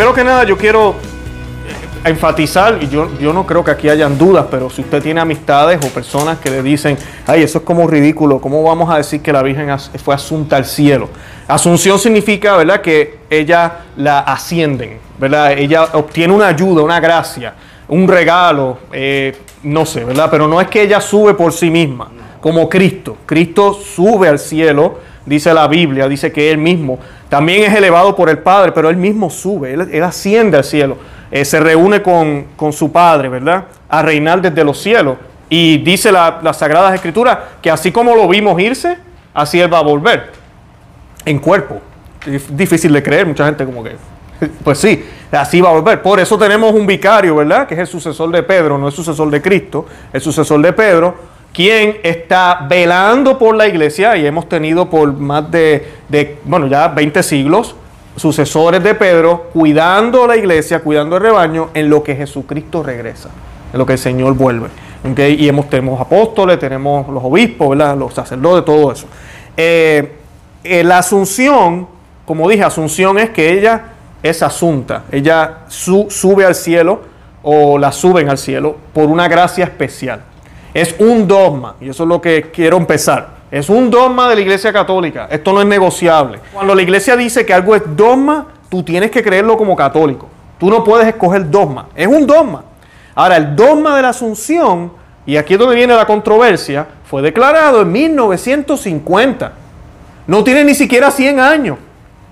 primero que nada yo quiero enfatizar, y yo, yo no creo que aquí hayan dudas, pero si usted tiene amistades o personas que le dicen, ay, eso es como ridículo, ¿cómo vamos a decir que la Virgen fue asunta al cielo? Asunción significa, ¿verdad?, que ella la ascienden, ¿verdad? Ella obtiene una ayuda, una gracia, un regalo, eh, no sé, ¿verdad? Pero no es que ella sube por sí misma, como Cristo. Cristo sube al cielo, dice la Biblia, dice que Él mismo también es elevado por el Padre, pero Él mismo sube, Él asciende al cielo. Eh, se reúne con, su Padre, ¿verdad? A reinar desde los cielos. Y dice la, las Sagradas Escrituras que así como lo vimos irse, así Él va a volver. En cuerpo. Es difícil de creer, mucha gente como que, pues sí, así va a volver. Por eso tenemos un vicario, ¿verdad? Que es el sucesor de Pedro, no es sucesor de Cristo, el sucesor de Pedro, quien está velando por la iglesia y hemos tenido por más de, de bueno, ya 20 siglos, sucesores de Pedro, cuidando la iglesia, cuidando el rebaño, en lo que Jesucristo regresa, en lo que el Señor vuelve. Y hemos, tenemos apóstoles, tenemos los obispos, los sacerdotes, todo eso. Eh, eh, la asunción, como dije, asunción es que ella es asunta, ella sube al cielo o la suben al cielo por una gracia especial. Es un dogma, y eso es lo que quiero empezar. Es un dogma de la Iglesia Católica. Esto no es negociable. Cuando la Iglesia dice que algo es dogma, tú tienes que creerlo como católico. Tú no puedes escoger dogma. Es un dogma. Ahora, el dogma de la Asunción, y aquí es donde viene la controversia, fue declarado en 1950. No tiene ni siquiera 100 años.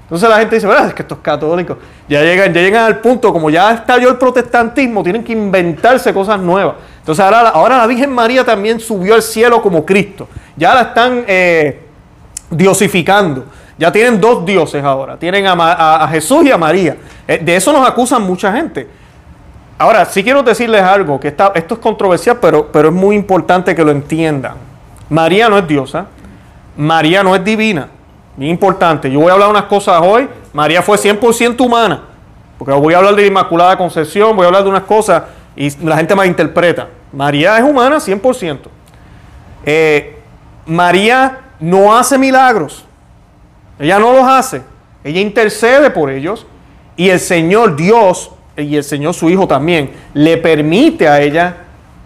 Entonces la gente dice, ¿verdad? Es que estos católicos ya llegan, ya llegan al punto, como ya estalló el protestantismo, tienen que inventarse cosas nuevas. Entonces ahora, ahora la Virgen María también subió al cielo como Cristo. Ya la están eh, diosificando. Ya tienen dos dioses ahora. Tienen a, Jesús y a María. Eh, de eso nos acusan mucha gente. Ahora, sí quiero decirles algo, que esto es controversial, pero, pero es muy importante que lo entiendan. María no es diosa. María no es divina. Bien importante. Yo voy a hablar unas cosas hoy. María fue 100% humana. Porque voy a hablar de la Inmaculada Concepción, voy a hablar de unas cosas y la gente malinterpreta. María es humana 100%. Eh, María no hace milagros. Ella no los hace. Ella intercede por ellos. Y el Señor Dios, y el Señor su Hijo también, le permite a ella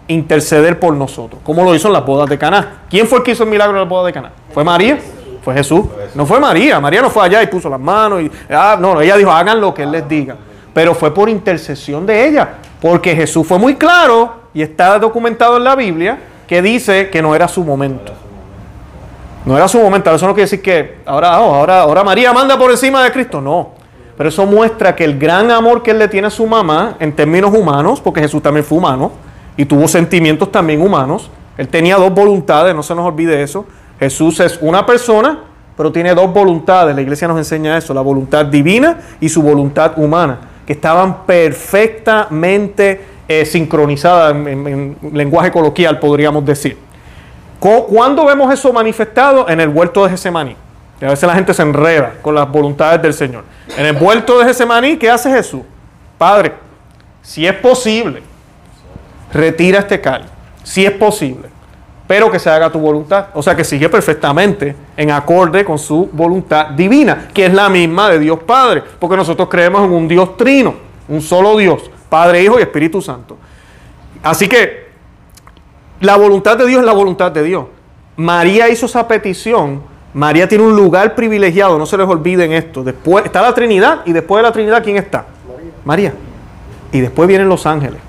interceder por nosotros. Como lo hizo en las bodas de Caná. ¿Quién fue el que hizo el milagro en las bodas de Caná? ¿Fue María? Fue Jesús. No fue María. María no fue allá y puso las manos. Y, ah, no, ella dijo, hagan lo que Él les diga. Pero fue por intercesión de ella. Porque Jesús fue muy claro y está documentado en la Biblia que dice que no era su momento. No era su momento. Eso no quiere decir que ahora, oh, ahora, ahora María manda por encima de Cristo. No. Pero eso muestra que el gran amor que él le tiene a su mamá en términos humanos, porque Jesús también fue humano y tuvo sentimientos también humanos. Él tenía dos voluntades, no se nos olvide eso. Jesús es una persona, pero tiene dos voluntades. La iglesia nos enseña eso, la voluntad divina y su voluntad humana, que estaban perfectamente eh, sincronizadas en, lenguaje coloquial, podríamos decir. ¿Cuándo vemos eso manifestado? En el huerto de Gesemaní. a veces la gente se enreda con las voluntades del Señor. En el huerto de Gesemaní, ¿qué hace Jesús? Padre, si es posible, retira este cáliz. Si es posible pero que se haga tu voluntad. O sea que sigue perfectamente en acorde con su voluntad divina, que es la misma de Dios Padre, porque nosotros creemos en un Dios trino, un solo Dios, Padre, Hijo y Espíritu Santo. Así que la voluntad de Dios es la voluntad de Dios. María hizo esa petición. María tiene un lugar privilegiado, no se les olviden esto. Después está la Trinidad y después de la Trinidad, ¿quién está? María. Y después vienen los ángeles.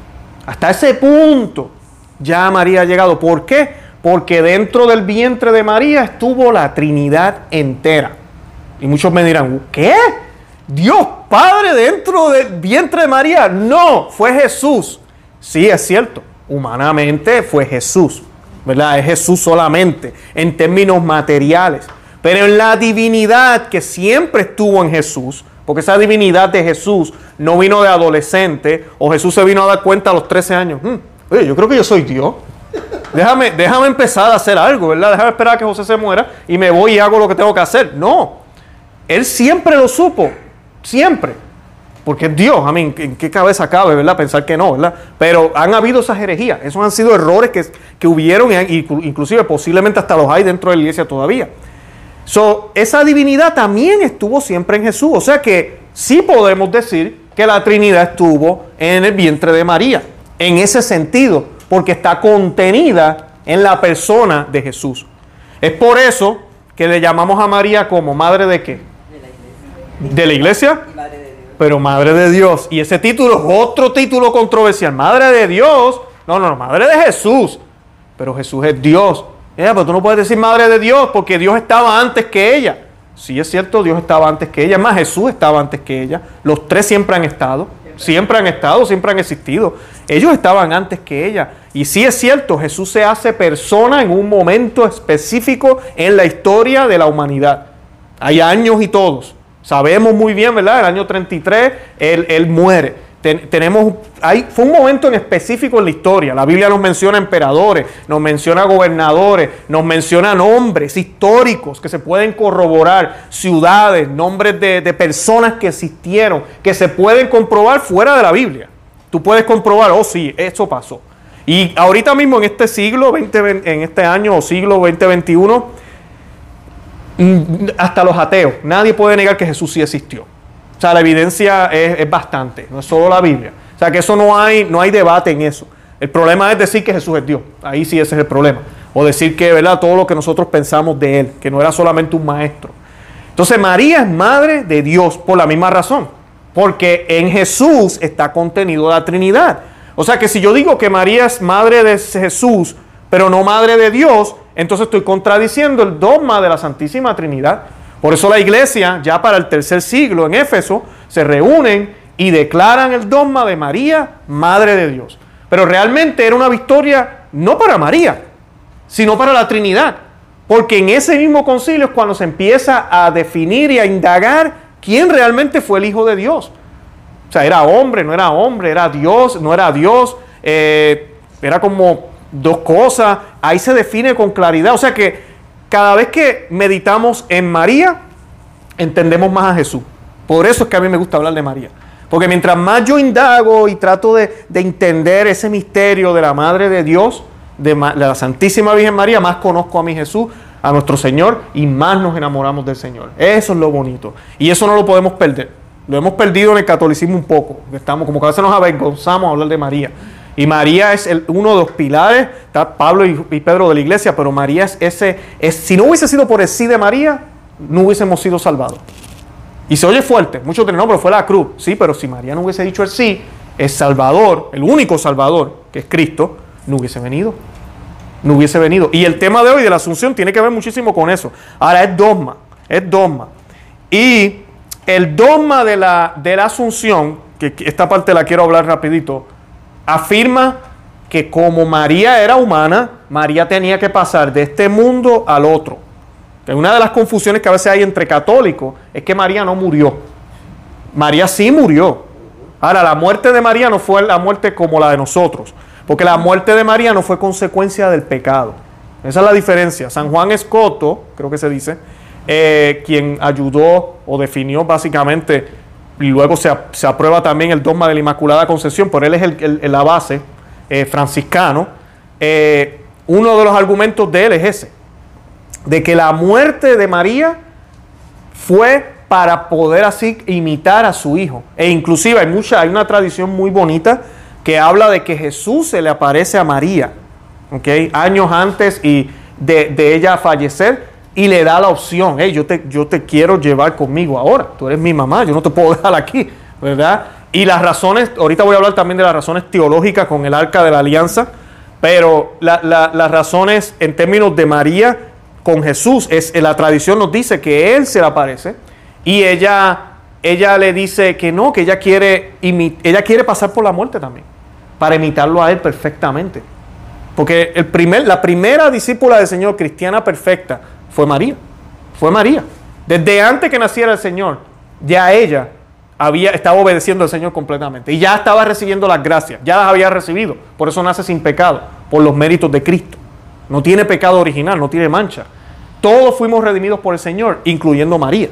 Hasta ese punto ya María ha llegado. ¿Por qué? porque dentro del vientre de María estuvo la Trinidad entera. Y muchos me dirán, ¿qué? Dios Padre dentro del vientre de María. No, fue Jesús. Sí, es cierto, humanamente fue Jesús, ¿verdad? Es Jesús solamente, en términos materiales. Pero en la divinidad que siempre estuvo en Jesús, porque esa divinidad de Jesús no vino de adolescente, o Jesús se vino a dar cuenta a los 13 años. Hmm, oye, yo creo que yo soy Dios. Déjame, déjame empezar a hacer algo, ¿verdad? Déjame esperar a que José se muera y me voy y hago lo que tengo que hacer. No. Él siempre lo supo. Siempre. Porque Dios, a mí, ¿en qué cabeza cabe, verdad? Pensar que no, ¿verdad? Pero han habido esas herejías. Esos han sido errores que, que hubieron, y inclusive posiblemente hasta los hay dentro de la iglesia todavía. Esa divinidad también estuvo siempre en Jesús. O sea que sí podemos decir que la Trinidad estuvo en el vientre de María. En ese sentido, porque está contenida en la persona de Jesús. Es por eso que le llamamos a María como madre de qué? De la iglesia. Pero madre de Dios. Y ese título es otro título controversial. Madre de Dios. No, no, madre de Jesús. Pero Jesús es Dios. pero tú no puedes decir madre de Dios porque Dios estaba antes que ella. Sí es cierto, Dios estaba antes que ella. Más Jesús estaba antes que ella. Los tres siempre han estado. Siempre han estado, siempre han existido. Ellos estaban antes que ella. Y sí es cierto, Jesús se hace persona en un momento específico en la historia de la humanidad. Hay años y todos. Sabemos muy bien, ¿verdad? El año 33, Él, él muere tenemos, hay, fue un momento en específico en la historia. La Biblia nos menciona emperadores, nos menciona gobernadores, nos menciona nombres históricos que se pueden corroborar, ciudades, nombres de, de personas que existieron, que se pueden comprobar fuera de la Biblia. Tú puedes comprobar, oh sí, eso pasó. Y ahorita mismo en este siglo, 20, en este año o siglo 2021, mm, hasta los ateos, nadie puede negar que Jesús sí existió. O sea, la evidencia es, bastante, no es solo la Biblia. O sea, que eso no hay, no hay debate en eso. El problema es decir que Jesús es Dios. Ahí sí ese es el problema. O decir que, ¿verdad? Todo lo que nosotros pensamos de Él, que no era solamente un maestro. Entonces María es madre de Dios por la misma razón. Porque en Jesús está contenido la Trinidad. O sea que si yo digo que María es madre de Jesús, pero no madre de Dios, entonces estoy contradiciendo el dogma de la Santísima Trinidad. Por eso la iglesia, ya para el tercer siglo en Éfeso, se reúnen y declaran el dogma de María, Madre de Dios. Pero realmente era una victoria no para María, sino para la Trinidad. Porque en ese mismo concilio es cuando se empieza a definir y a indagar quién realmente fue el Hijo de Dios. O sea, era hombre, no era hombre, era Dios, no era Dios, eh, era como dos cosas. Ahí se define con claridad. O sea que cada vez que meditamos en María, entendemos más a Jesús. Por eso es que a mí me gusta hablar de María. Porque mientras más yo indago y trato de, entender ese misterio de la Madre de Dios, de, la Santísima Virgen María, más conozco a mi Jesús, a nuestro Señor, y más nos enamoramos del Señor. Eso es lo bonito. Y eso no lo podemos perder. Lo hemos perdido en el catolicismo un poco. Estamos como que a veces nos avergonzamos a hablar de María. Y María es uno de los pilares, está Pablo y, Pedro de la iglesia, pero María es ese, es, si no hubiese sido por el sí de María, no hubiésemos sido salvados. Y se oye fuerte, muchos dicen, no, pero fue la cruz. Sí, pero si María no hubiese dicho el sí, el Salvador, el único Salvador, que es Cristo, no hubiese venido. No hubiese venido. Y el tema de hoy de la Asunción tiene que ver muchísimo con eso. Ahora es dogma, es dogma. Y el dogma de la, de la Asunción, que esta parte la quiero hablar rapidito, afirma que como María era humana, María tenía que pasar de este mundo al otro. una de las confusiones que a veces hay entre católicos es que María no murió. María sí murió. Ahora, la muerte de María no fue la muerte como la de nosotros, porque la muerte de María no fue consecuencia del pecado. Esa es la diferencia. San Juan Escoto, creo que se dice, eh, quien ayudó o definió básicamente luego se, aprueba también el dogma de la Inmaculada Concepción, por él es el, la base eh, franciscano, eh, uno de los argumentos de él es ese, de que la muerte de María fue para poder así imitar a su hijo. E inclusive hay, mucha, hay una tradición muy bonita que habla de que Jesús se le aparece a María, años antes y de, de ella fallecer, y le da la opción, hey, yo te, yo te quiero llevar conmigo ahora, tú eres mi mamá, yo no te puedo dejar aquí, ¿verdad? Y las razones, ahorita voy a hablar también de las razones teológicas con el arca de la alianza, pero las razones en términos de María con Jesús, es la tradición nos dice que Él se le aparece y ella, ella le dice que no, que ella quiere, ella quiere pasar por la muerte también, para imitarlo a Él perfectamente. Porque el primer, la primera discípula del Señor, cristiana perfecta, fue María. Fue María. Desde antes que naciera el Señor, ya ella había, estaba obedeciendo al Señor completamente. Y ya estaba recibiendo las gracias. Ya las había recibido. Por eso nace sin pecado. Por los méritos de Cristo. No tiene pecado original, no tiene mancha. Todos fuimos redimidos por el Señor, incluyendo María.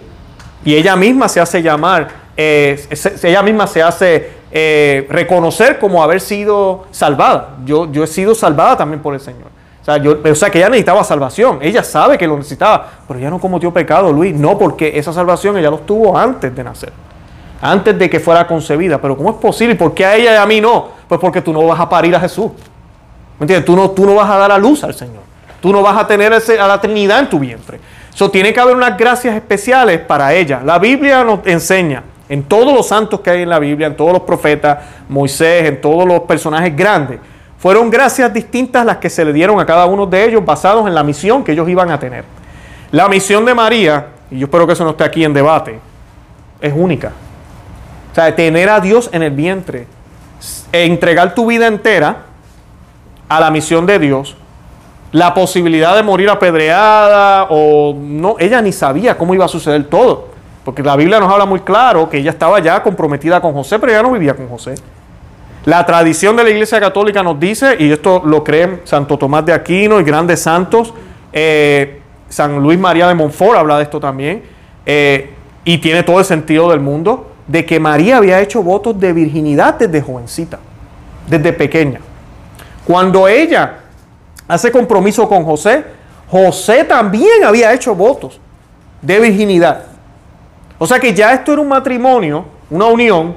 Y ella misma se hace llamar, eh, ella misma se hace eh, reconocer como haber sido salvada. Yo, yo he sido salvada también por el Señor. O sea, yo, o sea, que ella necesitaba salvación. Ella sabe que lo necesitaba, pero ella no cometió pecado, Luis. No, porque esa salvación ella lo tuvo antes de nacer. antes de que fuera concebida. Pero ¿cómo es posible? ¿Por qué a ella y a mí no? Pues porque tú no vas a parir a Jesús. ¿Me entiendes? Tú no, tú no vas a dar a luz al Señor. Tú no vas a tener a la Trinidad en tu vientre. Eso tiene que haber unas gracias especiales para ella. La Biblia nos enseña en todos los santos que hay en la Biblia, en todos los profetas, Moisés, en todos los personajes grandes, fueron gracias distintas las que se le dieron a cada uno de ellos basados en la misión que ellos iban a tener. La misión de María, y yo espero que eso no esté aquí en debate, es única. O sea, tener a Dios en el vientre, e entregar tu vida entera a la misión de Dios, la posibilidad de morir apedreada o no, ella ni sabía cómo iba a suceder todo, porque la Biblia nos habla muy claro que ella estaba ya comprometida con José, pero ella no vivía con José. La tradición de la Iglesia Católica nos dice, y esto lo creen Santo Tomás de Aquino y grandes santos, eh, San Luis María de Montfort habla de esto también, eh, y tiene todo el sentido del mundo, de que María había hecho votos de virginidad desde jovencita, desde pequeña. Cuando ella hace compromiso con José, José también había hecho votos de virginidad. O sea que ya esto era un matrimonio, una unión,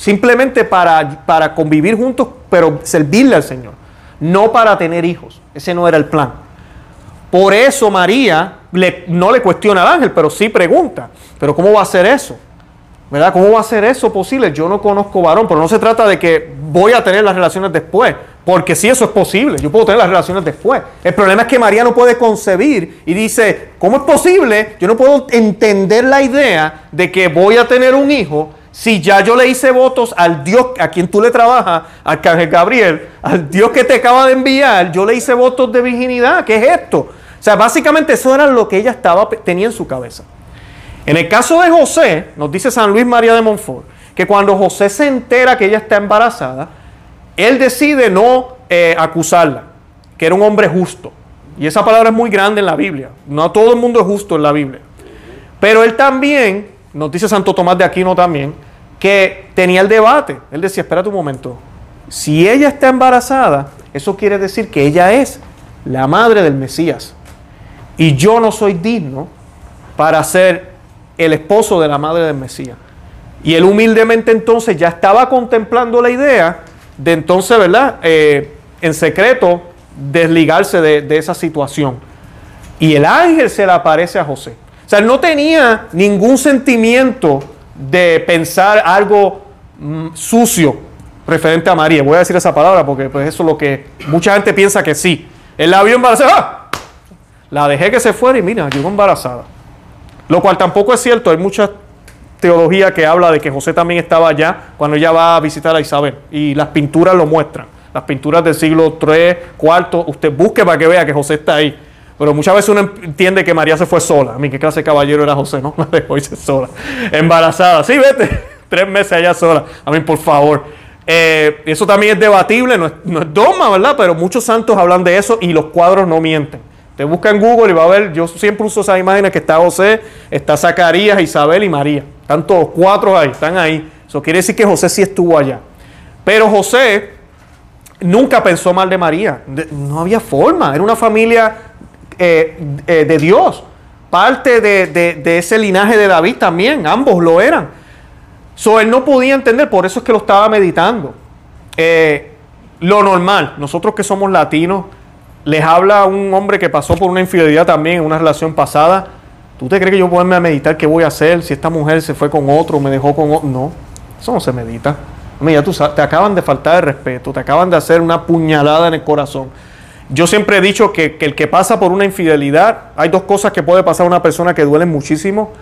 simplemente para, para convivir juntos, pero servirle al Señor, no para tener hijos. Ese no era el plan. Por eso María no le cuestiona al ángel, pero sí pregunta, pero ¿cómo va a ser eso? ¿Verdad? ¿Cómo va a ser eso posible? Yo no conozco varón, pero no se trata de que voy a tener las relaciones después, porque sí eso es posible, yo puedo tener las relaciones después. El problema es que María no puede concebir y dice, ¿cómo es posible? Yo no puedo entender la idea de que voy a tener un hijo si ya yo le hice votos al Dios a quien tú le trabajas, Arcángel Gabriel, al Dios que te acaba de enviar, yo le hice votos de virginidad. ¿Qué es esto? O sea, básicamente eso era lo que ella estaba, tenía en su cabeza. En el caso de José, nos dice San Luis María de Montfort, que cuando José se entera que ella está embarazada, él decide no eh, acusarla, que era un hombre justo. Y esa palabra es muy grande en la Biblia. No todo el mundo es justo en la Biblia. Pero él también, nos Santo Tomás de Aquino también, que tenía el debate. Él decía, espérate un momento, si ella está embarazada, eso quiere decir que ella es la madre del Mesías. Y yo no soy digno para ser el esposo de la madre del Mesías. Y él humildemente entonces ya estaba contemplando la idea de entonces, ¿verdad? Eh, en secreto, desligarse de, de, esa situación. Y el ángel se le aparece a José. O sea, él no tenía ningún sentimiento de pensar algo mm, sucio referente a María. Voy a decir esa palabra porque pues, eso es lo que mucha gente piensa que sí. Él la vio embarazada. La dejé que se fuera y mira, llegó embarazada. Lo cual tampoco es cierto. Hay mucha teología que habla de que José también estaba allá cuando ella va a visitar a Isabel. Y las pinturas lo muestran. Las pinturas del siglo 3, 4. Usted busque para que vea que José está ahí. Pero muchas veces uno entiende que María se fue sola. A mí, ¿qué clase de caballero era José? No, la dejó irse sola. Embarazada. Sí, vete. Tres meses allá sola. A mí, por favor. Eh, eso también es debatible, no es, no es dogma, ¿verdad? Pero muchos santos hablan de eso y los cuadros no mienten. Te busca en Google y va a ver, yo siempre uso esas imágenes que está José, está Zacarías, Isabel y María. Están todos cuatro ahí, están ahí. Eso quiere decir que José sí estuvo allá. Pero José nunca pensó mal de María. no había forma. Era una familia eh, eh, de Dios. Parte de, ese linaje de David también. Ambos lo eran. So, él no podía entender, por eso es que lo estaba meditando. Eh, lo normal, nosotros que somos latinos, les habla un hombre que pasó por una infidelidad también en una relación pasada. ¿Tú te crees que yo ponerme a meditar qué voy a hacer si esta mujer se fue con otro, me dejó con otro? No, eso no se medita. Mira, tú te acaban de faltar de respeto, te acaban de hacer una puñalada en el corazón. Yo siempre he dicho que, el que pasa por una infidelidad, hay dos cosas que puede pasar a una persona que duelen muchísimo.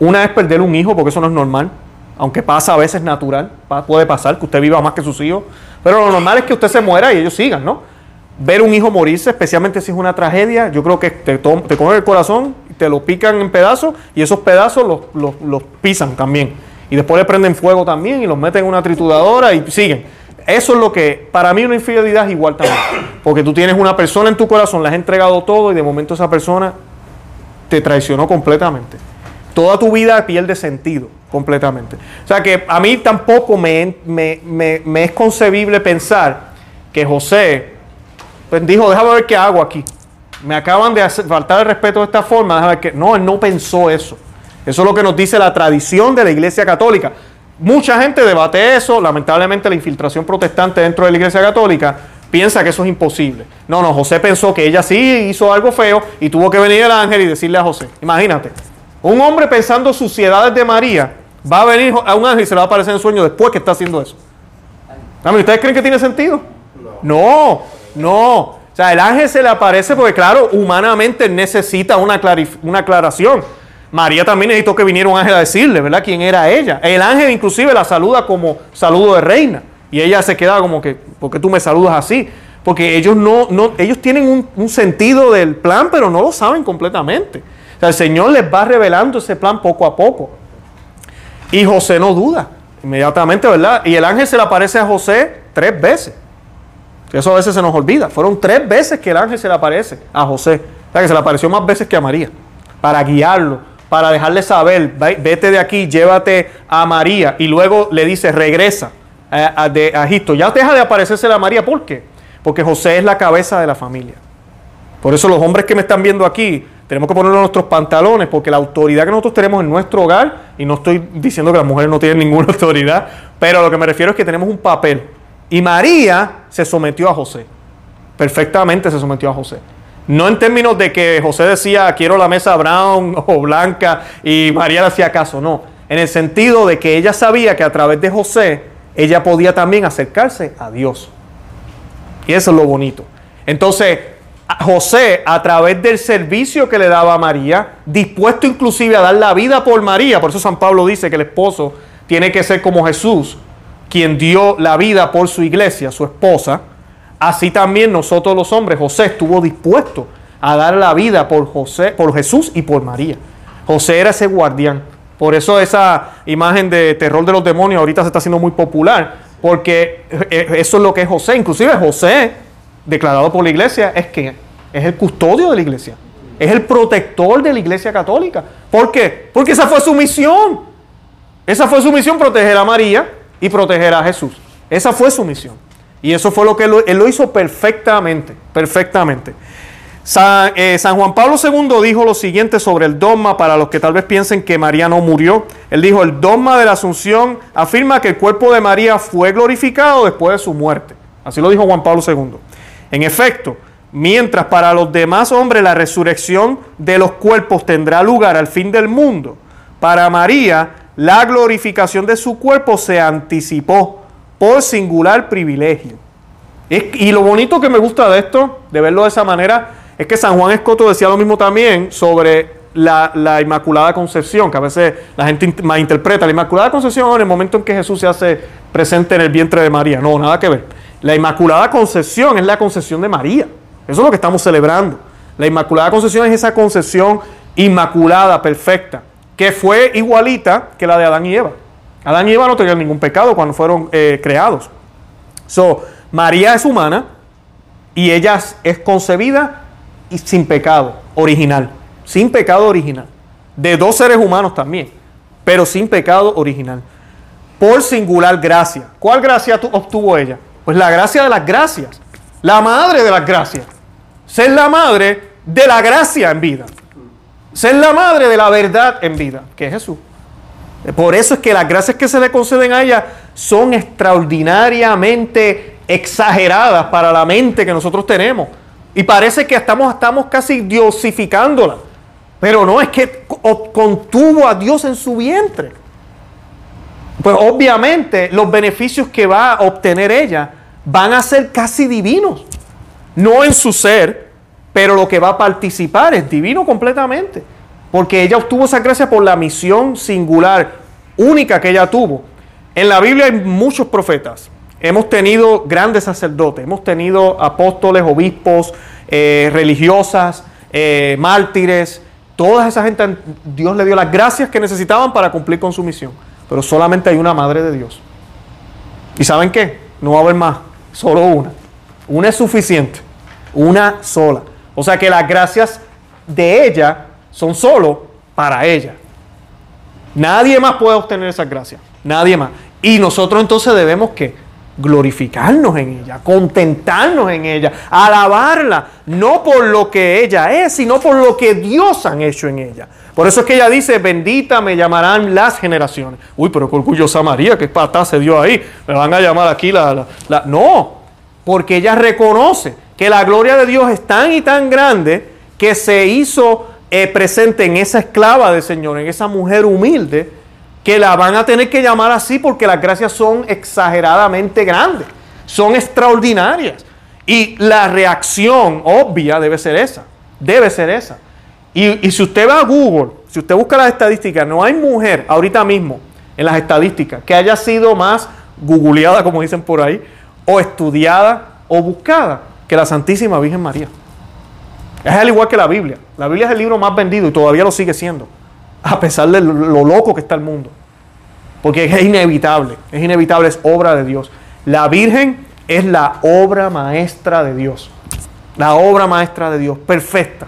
Una es perder un hijo, porque eso no es normal, aunque pasa a veces natural, puede pasar que usted viva más que sus hijos, pero lo normal es que usted se muera y ellos sigan, ¿no? ver un hijo morirse, especialmente si es una tragedia, yo creo que te, te cogen el corazón, te lo pican en pedazos y esos pedazos los, los, pisan también. Y después le prenden fuego también y los meten en una trituradora y siguen. Eso es lo que, para mí una infidelidad es igual también. Porque tú tienes una persona en tu corazón, le has entregado todo y de momento esa persona te traicionó completamente. Toda tu vida pierde sentido completamente. O sea que a mí tampoco me, me, me es concebible pensar que José pues dijo, déjame ver qué hago aquí. Me acaban de faltar el respeto de esta forma. Déjame. No, él no pensó eso. Eso es lo que nos dice la tradición de la Iglesia Católica. Mucha gente debate eso, lamentablemente la infiltración protestante dentro de la Iglesia Católica piensa que eso es imposible. No, no, José pensó que ella sí hizo algo feo y tuvo que venir el ángel y decirle a José. Imagínate, un hombre pensando suciedades de María, va a venir a un ángel y se le va a aparecer en sueño después que está haciendo eso. ¿Ustedes creen que tiene sentido? No, no. O sea, el ángel se le aparece porque, claro, humanamente necesita una, una aclaración. María también necesitó que viniera un ángel a decirle, ¿verdad?, quién era ella. El ángel inclusive la saluda como saludo de reina. Y ella se queda como que, ¿por qué tú me saludas así? Porque ellos no, ellos tienen un, sentido del plan, pero no lo saben completamente. O sea, el Señor les va revelando ese plan poco a poco. Y José no duda, inmediatamente, ¿verdad? Y el ángel se le aparece a José tres veces. Eso a veces se nos olvida. Fueron tres veces que el ángel se le aparece a José. O sea, que se le apareció más veces que a María. Para guiarlo, para dejarle saber, vete de aquí, llévate a María. Y luego le dice, regresa a, de Egipto. Ya deja de aparecerse la María. ¿Por qué? Porque José es la cabeza de la familia. Por eso los hombres que me están viendo aquí, tenemos que ponerlo en nuestros pantalones, porque la autoridad que nosotros tenemos en nuestro hogar, y no estoy diciendo que las mujeres no tienen ninguna autoridad, pero lo que me refiero es que tenemos un papel. Y María se sometió a José. Perfectamente se sometió a José. No en términos de que José decía, quiero la mesa brown o blanca, y María le hacía caso, no. En el sentido de que ella sabía que a través de José ella podía también acercarse a Dios. Y eso es lo bonito. Entonces, José, a través del servicio que le daba a María, dispuesto inclusive a dar la vida por María, por eso San Pablo dice que el esposo tiene que ser como Jesús, quien dio la vida por su iglesia, su esposa, así también nosotros los hombres, José estuvo dispuesto a dar la vida por José, por Jesús y por María. José era ese guardián. Por eso esa imagen de terror de los demonios ahorita se está haciendo muy popular, porque eh, eso es lo que es José. Inclusive José, declarado por la iglesia, es que es el custodio de la iglesia. Es el protector de la iglesia católica. ¿Por qué? Porque esa fue su misión. Esa fue su misión, proteger a María y proteger a Jesús. Esa fue su misión. Y eso fue lo que él lo hizo perfectamente, perfectamente. Eh, San, Juan Pablo II dijo lo siguiente sobre el dogma para los que tal vez piensen que María no murió. Él dijo, el dogma de la Asunción afirma que el cuerpo de María fue glorificado después de su muerte. Así lo dijo Juan Pablo II. En efecto, mientras para los demás hombres la resurrección de los cuerpos tendrá lugar al fin del mundo, para María la glorificación de su cuerpo se anticipó por singular privilegio. Y lo bonito que me gusta de esto, de verlo de esa manera, es que San Juan Escoto decía lo mismo también sobre la, Inmaculada Concepción, que a veces la gente malinterpreta. La Inmaculada Concepción en el momento en que Jesús se hace presente en el vientre de María. No, nada que ver. La Inmaculada Concepción es la concepción de María. Eso es lo que estamos celebrando. La Inmaculada Concepción es esa concepción inmaculada, perfecta, que fue igualita que la de Adán y Eva. Adán y Eva no tenían ningún pecado cuando fueron eh, creados. So, María es humana y ella es concebida y sin pecado original. Sin pecado original. De dos seres humanos también, pero sin pecado original. Por singular gracia. ¿Cuál gracia obtuvo ella? Pues la gracia de las gracias. La madre de las gracias. Ser la madre de la gracia en vida. Ser la madre de la verdad en vida, que es Jesús. Por eso es que las gracias que se le conceden a ella son extraordinariamente exageradas para la mente que nosotros tenemos. Y parece que estamos, estamos casi diosificándola. Pero no, es que contuvo a Dios en su vientre. Pues obviamente los beneficios que va a obtener ella van a ser casi divinos. No en su ser, pero lo que va a participar es divino completamente. Porque ella obtuvo esa gracia por la misión singular, única que ella tuvo. En la Biblia hay muchos profetas, Hemos tenido grandes sacerdotes, hemos tenido apóstoles, obispos, eh, religiosas, eh, mártires, toda esa gente, Dios le dio las gracias que necesitaban para cumplir con su misión. Pero solamente hay una madre de Dios. ¿Y saben qué? No va a haber más, solo una. Una es suficiente, una sola. O sea que las gracias de ella son solo para ella. Nadie más puede obtener esas gracias, nadie más. Y nosotros entonces debemos que glorificarnos en ella, contentarnos en ella, alabarla, no por lo que ella es, sino por lo que Dios han hecho en ella. Por eso es que ella dice, bendita me llamarán las generaciones. Uy, pero qué orgullosa María, qué patá se dio ahí. Me van a llamar aquí la, la... No, porque ella reconoce que la gloria de Dios es tan y tan grande que se hizo eh, presente en esa esclava del Señor, en esa mujer humilde, que la van a tener que llamar así porque las gracias son exageradamente grandes, son extraordinarias. Y la reacción obvia debe ser esa, debe ser esa. Y, si usted va a Google, si usted busca las estadísticas, no hay mujer ahorita mismo en las estadísticas que haya sido más googleada, como dicen por ahí, o estudiada o buscada que la Santísima Virgen María. Es al igual que la Biblia. La Biblia es el libro más vendido y todavía lo sigue siendo a pesar de lo loco que está el mundo. Porque es inevitable, es inevitable, es obra de Dios. La Virgen es la obra maestra de Dios. La obra maestra de Dios, perfecta,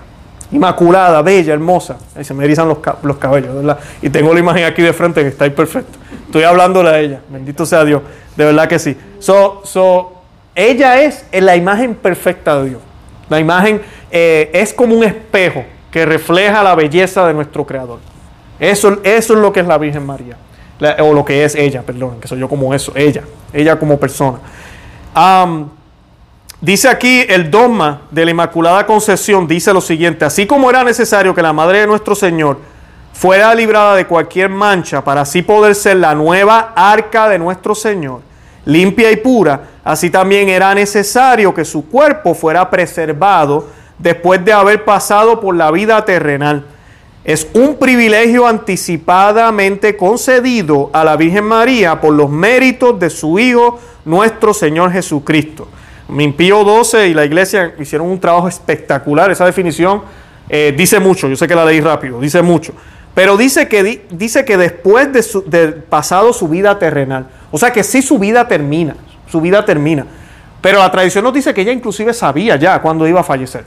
inmaculada, bella, hermosa. Ahí se me erizan los, los cabellos, ¿verdad? Y tengo la imagen aquí de frente que está ahí perfecta. Estoy hablando a ella, bendito sea Dios, de verdad que sí. So, so, ella es la imagen perfecta de Dios. La imagen eh, es como un espejo que refleja la belleza de nuestro Creador. Eso, eso es lo que es la Virgen María. o lo que es ella, perdón, que soy yo como eso, ella, ella como persona. dice aquí el dogma de la Inmaculada Concepción, dice lo siguiente, así como era necesario que la Madre de nuestro Señor fuera librada de cualquier mancha para así poder ser la nueva arca de nuestro Señor, limpia y pura, así también era necesario que su cuerpo fuera preservado después de haber pasado por la vida terrenal es un privilegio anticipadamente concedido a la Virgen María por los méritos de su Hijo, nuestro Señor Jesucristo. Pío 12 y la iglesia hicieron un trabajo espectacular. Esa definición eh, dice mucho, yo sé que la leí rápido, dice mucho. Pero dice que, dice que después de, su, pasado su vida terrenal, o sea que sí su vida termina, su vida termina. Pero la tradición nos dice que ella inclusive sabía ya cuándo iba a fallecer.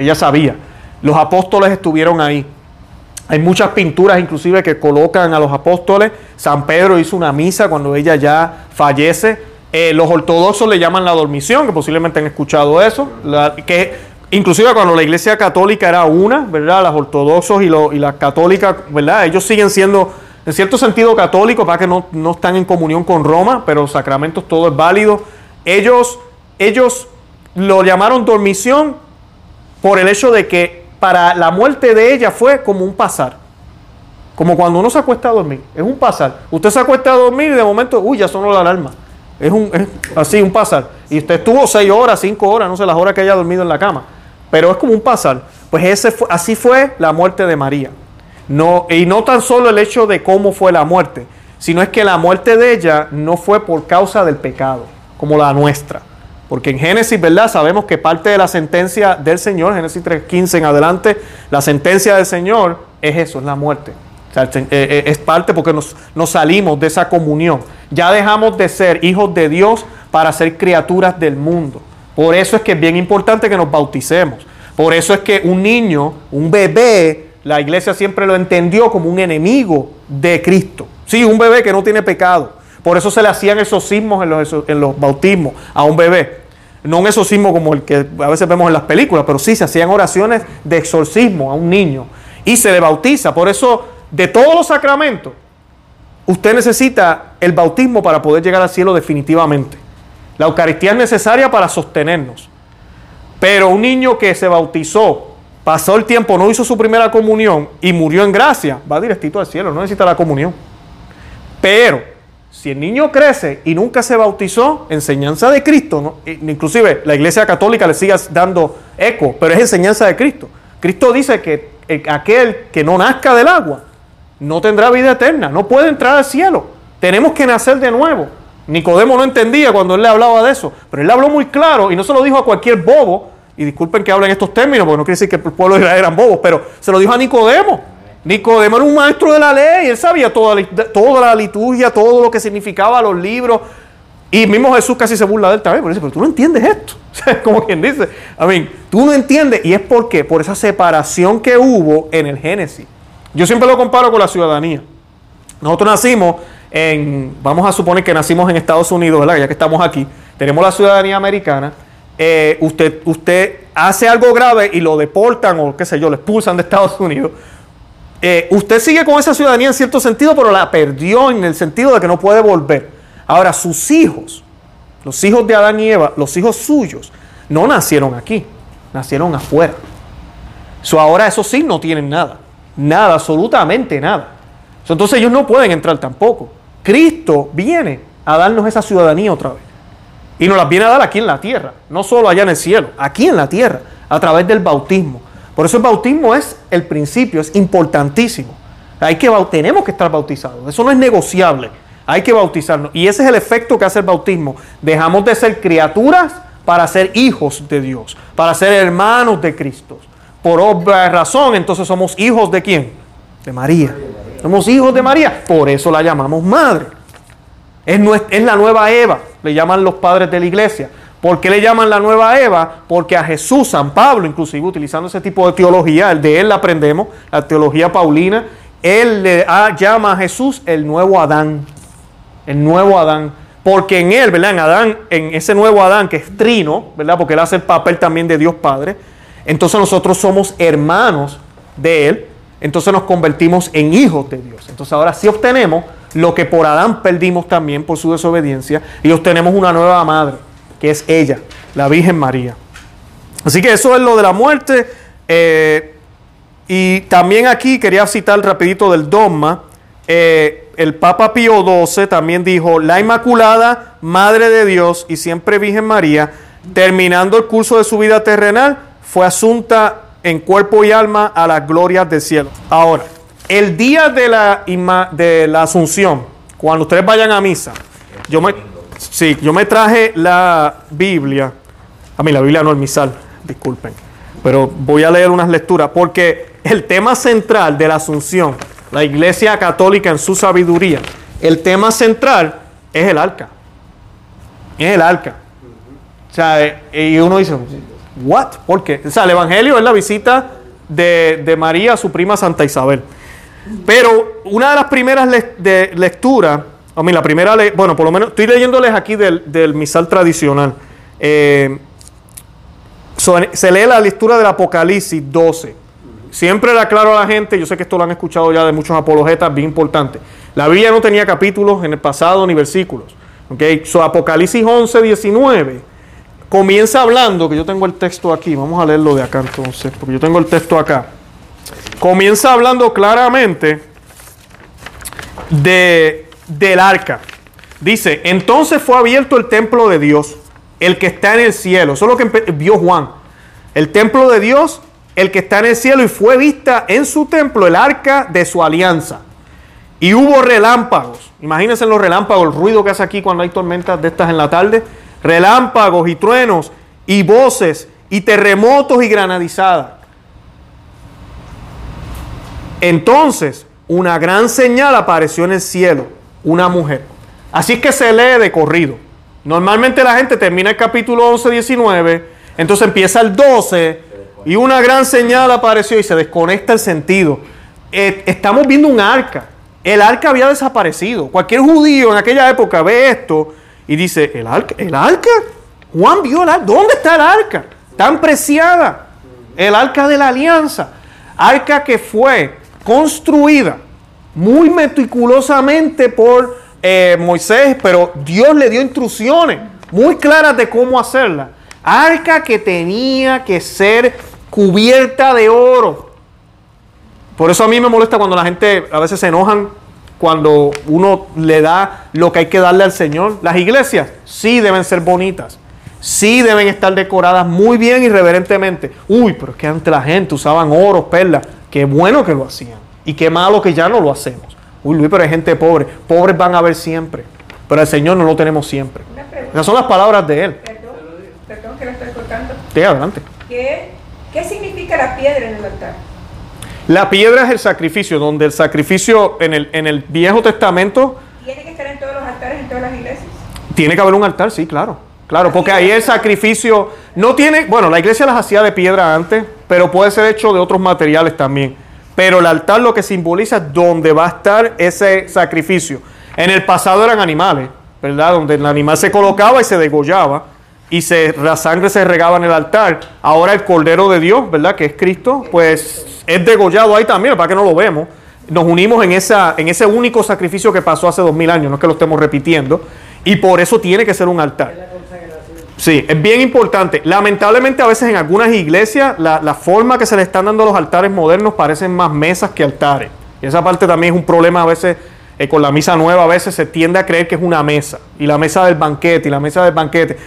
Ella sabía. Los apóstoles estuvieron ahí. Hay muchas pinturas inclusive que colocan a los apóstoles. San Pedro hizo una misa cuando ella ya fallece. Eh, los ortodoxos le llaman la dormición, que posiblemente han escuchado eso. que inclusive cuando la iglesia católica era una, ¿verdad? Los ortodoxos y, y las católicas, ¿verdad? Ellos siguen siendo en cierto sentido católicos, para que no, no, están en comunión con Roma, pero sacramentos todo es válido. Ellos, ellos lo llamaron dormición por el hecho de que para la muerte de ella fue como un pasar. Como cuando uno se acuesta a dormir. Es un pasar. Usted se acuesta a dormir y de momento, uy, ya sonó la alarma. Es, un, así, un pasar. Y usted estuvo seis horas, cinco horas, no sé, las horas que haya dormido en la cama. Pero es como un pasar. Pues ese fue, así fue la muerte de María. No, y no tan solo el hecho de cómo fue la muerte, sino es que la muerte de ella no fue por causa del pecado, como la nuestra. Porque en Génesis, ¿verdad? Sabemos que parte de la sentencia del Señor, Génesis 3.15 en adelante, la sentencia del Señor es eso, es la muerte. Eh, eh, es parte porque nos, nos salimos de esa comunión. Ya dejamos de ser hijos de Dios para ser criaturas del mundo. Por eso es que es bien importante que nos bauticemos. Por eso es que un niño, un bebé, la iglesia siempre lo entendió como un enemigo de Cristo. Sí, un bebé que no tiene pecado. Por eso se le hacían exorcismos en los, en los bautismos a un bebé. No un exorcismo como el que a veces vemos en las películas, pero sí se hacían oraciones de exorcismo a un niño y se le bautiza. Por eso, de todos los sacramentos, usted necesita el bautismo para poder llegar al cielo definitivamente. La Eucaristía es necesaria para sostenernos. Pero un niño que se bautizó, pasó el tiempo, no hizo su primera comunión y murió en gracia, va directito al cielo, no necesita la comunión. Pero si el niño crece y nunca se bautizó, enseñanza de Cristo, inclusive la iglesia católica le sigue dando eco, pero es enseñanza de Cristo. Cristo dice que aquel que no nazca del agua no tendrá vida eterna, no puede entrar al cielo. Tenemos que nacer de nuevo. Nicodemo no entendía cuando él le hablaba de eso, pero él habló muy claro y no se lo dijo a cualquier bobo, y disculpen que hablen estos términos, porque no quiere decir que el pueblo de Israel eran bobos, pero se lo dijo a Nicodemo. Nicodemo era un maestro de la ley, él sabía toda la, liturgia, todo lo que significaba los libros. Y mismo Jesús casi se burla de él también, pero dice, pero tú no entiendes esto. Como quien dice, a mí, tú no entiendes. Y es porque, por esa separación que hubo en el Génesis. Yo siempre lo comparo con la ciudadanía. Nosotros nacimos en, vamos a suponer que nacimos en Estados Unidos, ¿verdad? Ya que estamos aquí, tenemos la ciudadanía americana, eh, usted, usted hace algo grave y lo deportan o qué sé yo, lo expulsan de Estados Unidos. Eh, usted sigue con esa ciudadanía en cierto sentido, pero la perdió en el sentido de que no puede volver. Ahora, sus hijos, los hijos de Adán y Eva, los hijos suyos, no nacieron aquí, nacieron afuera. So, ahora esos sí no tienen nada, nada, absolutamente nada. entonces ellos no pueden entrar tampoco. Cristo viene a darnos esa ciudadanía otra vez. Y nos las viene a dar aquí en la tierra, no solo allá en el cielo, aquí en la tierra, a través del bautismo. Por eso el bautismo es el principio, es importantísimo. Hay que, tenemos que estar bautizados, eso no es negociable. Hay que bautizarnos. Y ese es el efecto que hace el bautismo. Dejamos de ser criaturas para ser hijos de Dios, para ser hermanos de Cristo. Por obra razón, entonces somos hijos de quién? De María. Somos hijos de María, por eso la llamamos madre. Es, es la nueva Eva, le llaman los padres de la iglesia. ¿Por qué le llaman la nueva Eva? Porque a Jesús, San Pablo, inclusive utilizando ese tipo de teología, el de él la aprendemos, la teología paulina, él le llama a Jesús el nuevo Adán, el nuevo Adán. Porque en él, ¿verdad? En Adán, en ese nuevo Adán que es trino, ¿verdad? Porque él hace el papel también de Dios Padre. Entonces nosotros somos hermanos de él. Entonces nos convertimos en hijos de Dios. Entonces ahora sí obtenemos lo que por Adán perdimos también por su desobediencia. Y obtenemos una nueva madre, que es ella, la Virgen María. Así que eso es lo de la muerte. Eh, y también aquí quería citar rapidito del dogma. Eh, el Papa Pío XII también dijo, la Inmaculada, Madre de Dios y siempre Virgen María, terminando el curso de su vida terrenal, fue asunta en cuerpo y alma a las glorias del cielo. Ahora, el día de la, de la Asunción, cuando ustedes vayan a misa, yo me, sí, yo me traje la Biblia, a mí la Biblia no el misal, disculpen, pero voy a leer unas lecturas, porque el tema central de la Asunción la Iglesia Católica en su sabiduría, el tema central es el arca. Es el arca. O sea, eh, y uno dice, ¿what? ¿Por qué? O sea, el Evangelio es la visita de, María a su prima Santa Isabel. Pero una de las primeras de lecturas, a mí la primera, bueno, por lo menos estoy leyéndoles aquí del, misal tradicional. Eh, se lee la lectura del Apocalipsis 12. Siempre le aclaro a la gente, yo sé que esto lo han escuchado ya de muchos apologetas, bien importante. La Biblia no tenía capítulos en el pasado ni versículos. Okay? So, Apocalipsis 11, 19 comienza hablando, que yo tengo el texto aquí, vamos a leerlo de acá entonces, porque yo tengo el texto acá. Comienza hablando claramente de, del arca. Dice, entonces fue abierto el templo de Dios, el que está en el cielo. Eso es lo que vio Juan. El templo de Dios el que está en el cielo y fue vista en su templo el arca de su alianza. Y hubo relámpagos. Imagínense los relámpagos, el ruido que hace aquí cuando hay tormentas de estas en la tarde. Relámpagos y truenos y voces y terremotos y granadizadas. Entonces, una gran señal apareció en el cielo, una mujer. Así es que se lee de corrido. Normalmente la gente termina el capítulo 11, 19, entonces empieza el 12 y una gran señal apareció y se desconecta el sentido. Eh, estamos viendo un arca. El arca había desaparecido. Cualquier judío en aquella época ve esto y dice, ¿el arca? ¿El arca? Juan vio el arca. ¿Dónde está el arca? Tan preciada. El arca de la alianza. Arca que fue construida muy meticulosamente por eh, Moisés, pero Dios le dio instrucciones muy claras de cómo hacerla. Arca que tenía que ser cubierta de oro. Por eso a mí me molesta cuando la gente a veces se enojan cuando uno le da lo que hay que darle al Señor. Las iglesias sí deben ser bonitas, sí deben estar decoradas muy bien y reverentemente. Uy, pero es que antes la gente usaban oro, perlas. Qué bueno que lo hacían y qué malo que ya no lo hacemos. Uy, Luis, pero hay gente pobre. Pobres van a haber siempre, pero el Señor no lo tenemos siempre. Esas son las palabras de Él. Perdón, perdón que lo estoy cortando. Sí, adelante. ¿Qué ¿Qué significa la piedra en el altar? La piedra es el sacrificio, donde el sacrificio en el, en el Viejo Testamento... ¿Tiene que estar en todos los altares, en todas las iglesias? Tiene que haber un altar, sí, claro. Claro, porque ahí el sacrificio no tiene, bueno, la iglesia las hacía de piedra antes, pero puede ser hecho de otros materiales también. Pero el altar lo que simboliza es donde va a estar ese sacrificio. En el pasado eran animales, ¿verdad? Donde el animal se colocaba y se degollaba y se, la sangre se regaba en el altar. Ahora el Cordero de Dios, ¿verdad? Que es Cristo, pues es degollado ahí también, para que no lo vemos. Nos unimos en, esa, en ese único sacrificio que pasó hace dos mil años, no es que lo estemos repitiendo, y por eso tiene que ser un altar. Sí, es bien importante. Lamentablemente a veces en algunas iglesias la, forma que se le están dando los altares modernos parecen más mesas que altares. Y esa parte también es un problema a veces eh, con la misa nueva, a veces se tiende a creer que es una mesa. Y la mesa del banquete, y la mesa del banquete.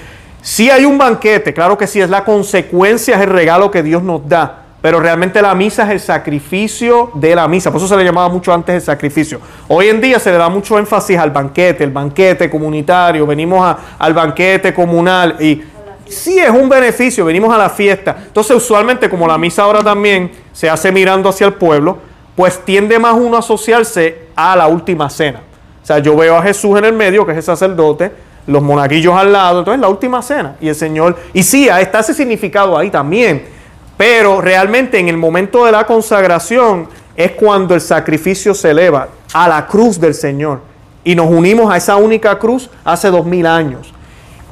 Si hay un banquete, claro que sí, es la consecuencia, es el regalo que Dios nos da. Pero realmente la misa es el sacrificio de la misa. Por eso se le llamaba mucho antes el sacrificio. Hoy en día se le da mucho énfasis al banquete, el banquete comunitario. Venimos a, al banquete comunal y sí es un beneficio, venimos a la fiesta. Entonces usualmente como la misa ahora también se hace mirando hacia el pueblo, pues tiende más uno a asociarse a la última cena. O sea, yo veo a Jesús en el medio, que es el sacerdote, los monaguillos al lado, entonces la última cena. Y el Señor, y sí, está ese significado ahí también pero realmente en el momento de la consagración es cuando el sacrificio se eleva a la cruz del Señor. Y nos unimos a esa única cruz hace dos mil años.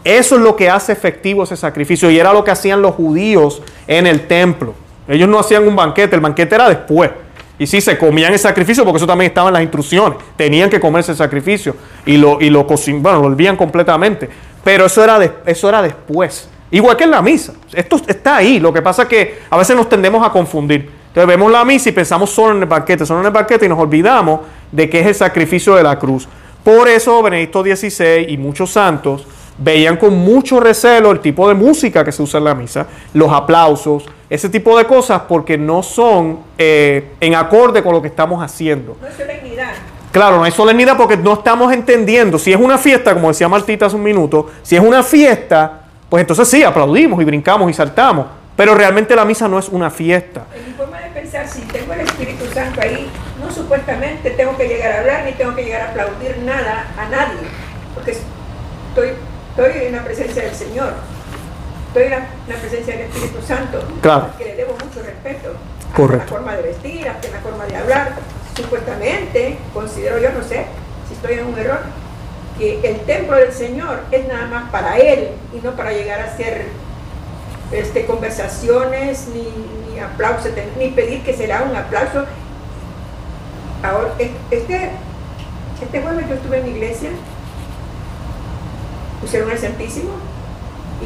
Eso es lo que hace efectivo ese sacrificio. Y era lo que hacían los judíos en el templo. Ellos no hacían un banquete, el banquete era después. Y sí, se comían el sacrificio porque eso también estaba en las instrucciones. Tenían que comerse el sacrificio y lo, y lo, bueno, lo olvían completamente. Pero eso era, eso era después. Igual que en la misa. Esto está ahí. Lo que pasa es que a veces nos tendemos a confundir. Entonces vemos la misa y pensamos solo en el banquete, solo en el banquete y nos olvidamos de que es el sacrificio de la cruz. Por eso Benedicto XVI y muchos santos veían con mucho recelo el tipo de música que se usa en la misa, los aplausos, ese tipo de cosas, porque no son eh, en acorde con lo que estamos haciendo. No es solemnidad. Claro, no hay solemnidad porque no estamos entendiendo. Si es una fiesta, como decía Martita hace un minuto, si es una fiesta, pues entonces sí, aplaudimos y brincamos y saltamos. Pero realmente la misa no es una fiesta. En mi forma de pensar, si tengo el Espíritu Santo ahí, no supuestamente tengo que llegar a hablar ni tengo que llegar a aplaudir nada a nadie, porque estoy, estoy en la presencia del Señor, estoy en la, presencia del Espíritu Santo, claro. que le debo mucho respeto. Correcto. A la forma de vestir, a la forma de hablar. Supuestamente, considero yo, no sé si estoy en un error, que el templo del Señor es nada más para Él y no para llegar a hacer este, conversaciones ni, ni aplausos, ni pedir que será un aplauso. Ahora, este, este jueves yo estuve en mi iglesia, pusieron el Santísimo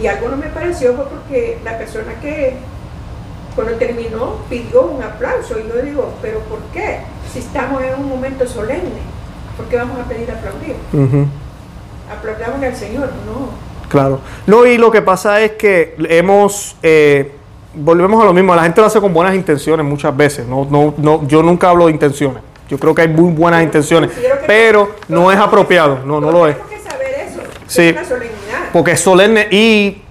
y algo no me pareció fue porque la persona que cuando terminó pidió un aplauso y yo digo, pero ¿por qué? Si estamos en un momento solemne, ¿por qué vamos a pedir aplaudir? aplaudamos al Señor, no. Claro. No, y lo que pasa es que hemos, eh, volvemos a lo mismo, la gente lo hace con buenas intenciones muchas veces, no, no, no, yo nunca hablo de intenciones, yo creo que hay muy buenas intenciones, pero no es apropiado, no, no lo es. Tenemos que saber eso, sí. Porque es solemne y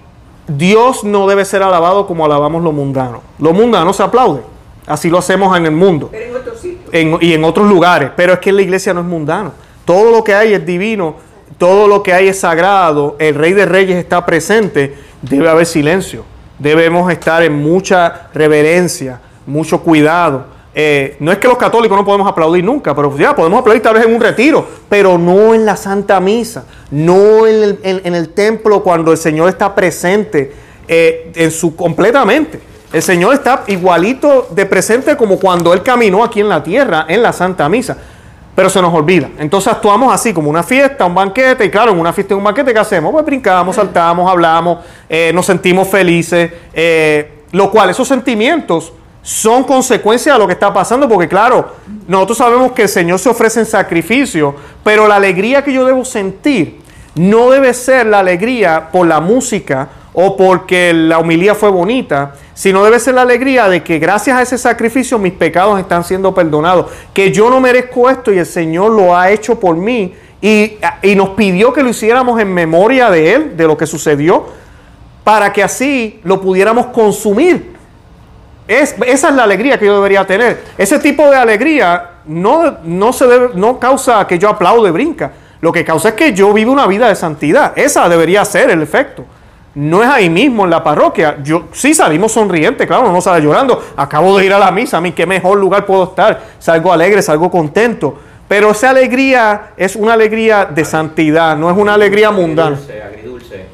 Dios no debe ser alabado como alabamos lo mundano. Lo mundano se aplaude, así lo hacemos en el mundo Pero y en otros lugares, pero es que la iglesia no es mundano. Todo lo que hay es divino, todo lo que hay es sagrado, el Rey de Reyes está presente, debe haber silencio. Debemos estar en mucha reverencia, mucho cuidado. Eh, no es que los católicos no podemos aplaudir nunca, pero ya podemos aplaudir tal vez en un retiro, pero no en la Santa Misa, no en el, en- en el templo cuando el Señor está presente eh, en su completamente. El Señor está igualito de presente como cuando Él caminó aquí en la tierra, en la Santa Misa. Pero se nos olvida. Entonces actuamos así, como una fiesta, un banquete. Y claro, en una fiesta y un banquete, ¿qué hacemos? Pues brincamos, saltamos, hablamos, eh, nos sentimos felices. eh, lo cual, esos sentimientos son consecuencia de lo que está pasando. Porque claro, nosotros sabemos que el Señor se ofrece en sacrificio. Pero la alegría que yo debo sentir no debe ser la alegría por la música o porque la humilía fue bonita, sino debe ser la alegría de que gracias a ese sacrificio mis pecados están siendo perdonados, que yo no merezco esto y el Señor lo ha hecho por mí y, y nos pidió que lo hiciéramos en memoria de Él, de lo que sucedió, para que así lo pudiéramos consumir. Es, esa es la alegría que yo debería tener. Ese tipo de alegría no, no, se debe, no causa que yo aplaude, brinca. Lo que causa es que yo vivo una vida de santidad. Esa debería ser el efecto. No es ahí mismo en la parroquia. Yo sí salimos sonrientes, claro, no sale llorando. Acabo de ir a la misa, a mí qué mejor lugar puedo estar. Salgo alegre, salgo contento. Pero esa alegría es una alegría de santidad, no es una alegría mundana. Agridulce, agridulce.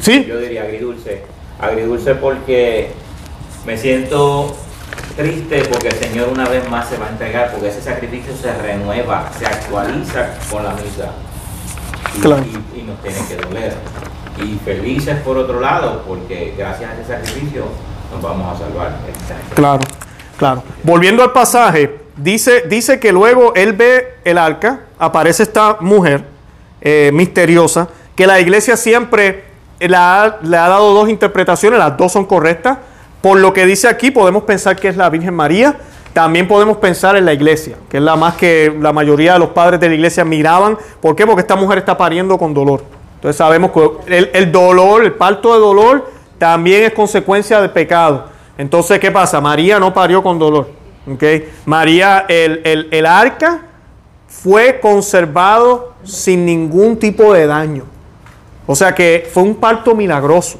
¿Sí? Yo diría agridulce. Agridulce porque me siento triste porque el Señor una vez más se va a entregar, porque ese sacrificio se renueva, se actualiza con la misa. Y, Claro. y- y nos tiene que doler. Y felices por otro lado, porque gracias a ese sacrificio nos vamos a salvar. Claro, claro. Volviendo al pasaje, dice, dice que luego él ve el arca, aparece esta mujer eh, misteriosa, que la iglesia siempre ha- le ha dado dos interpretaciones, las dos son correctas. Por lo que dice aquí, podemos pensar que es la Virgen María. También podemos pensar en la iglesia, que es la más que la mayoría de los padres de la iglesia miraban. ¿Por qué? Porque esta mujer está pariendo con dolor. Entonces sabemos que el, el dolor, el parto de dolor, también es consecuencia del pecado. Entonces, ¿qué pasa? María no parió con dolor. ¿ok? María, el, el- el arca fue conservado sin ningún tipo de daño. O sea que fue un parto milagroso.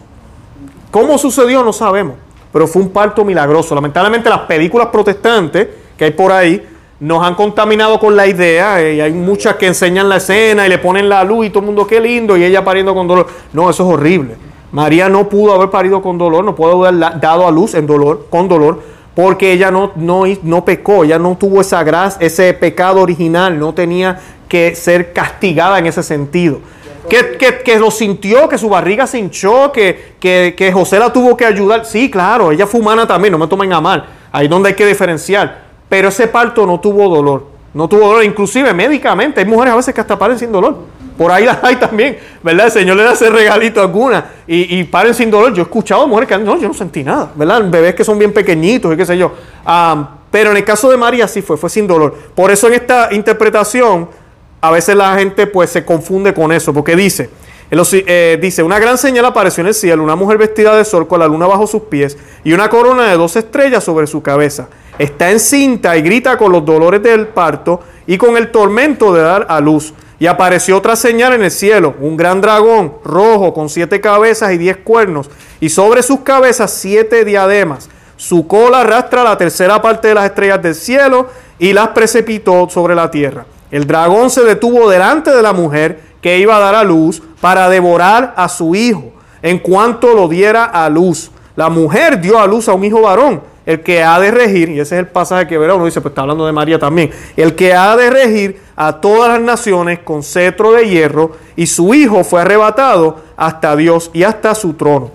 ¿Cómo sucedió? No sabemos. Pero fue un parto milagroso. Lamentablemente las películas protestantes que hay por ahí nos han contaminado con la idea. eh, y hay muchas que enseñan la escena y le ponen la luz y todo el mundo qué lindo y ella pariendo con dolor. No, eso es horrible. María no pudo haber parido con dolor, no pudo haber dado a luz en dolor, con dolor, porque ella no, no, no pecó, ella no tuvo esa gracia, ese pecado original, no tenía que ser castigada en ese sentido. Que, que- que lo sintió, que su barriga se hinchó, que, que, que José la tuvo que ayudar. Sí, claro, ella fue humana también, no me tomen a mal. Ahí es donde hay que diferenciar. Pero ese parto no tuvo dolor. No tuvo dolor, inclusive médicamente. Hay mujeres a veces que hasta paren sin dolor. Por ahí las hay también, ¿verdad? El Señor le da ese regalito a algunas y, y paren sin dolor. Yo he escuchado mujeres que no, yo no sentí nada, ¿verdad? Bebés que son bien pequeñitos y qué sé yo. Ah, pero en el caso de María sí fue, fue sin dolor. Por eso en esta interpretación a veces la gente pues se confunde con eso, porque dice, eh, dice, una gran señal apareció en el cielo, una mujer vestida de sol con la luna bajo sus pies y una corona de dos estrellas sobre su cabeza. Está encinta y grita con los dolores del parto y con el tormento de dar a luz. Y apareció otra señal en el cielo, un gran dragón rojo con siete cabezas y diez cuernos, y sobre sus cabezas siete diademas. Su cola arrastra la tercera parte de las estrellas del cielo y las precipitó sobre la tierra. El dragón se detuvo delante de la mujer que iba a dar a luz para devorar a su hijo en cuanto lo diera a luz. La mujer dio a luz a un hijo varón, el que ha de regir, y ese es el pasaje que verá, uno dice, pues está hablando de María también, el que ha de regir a todas las naciones con cetro de hierro, y su hijo fue arrebatado hasta Dios y hasta su trono.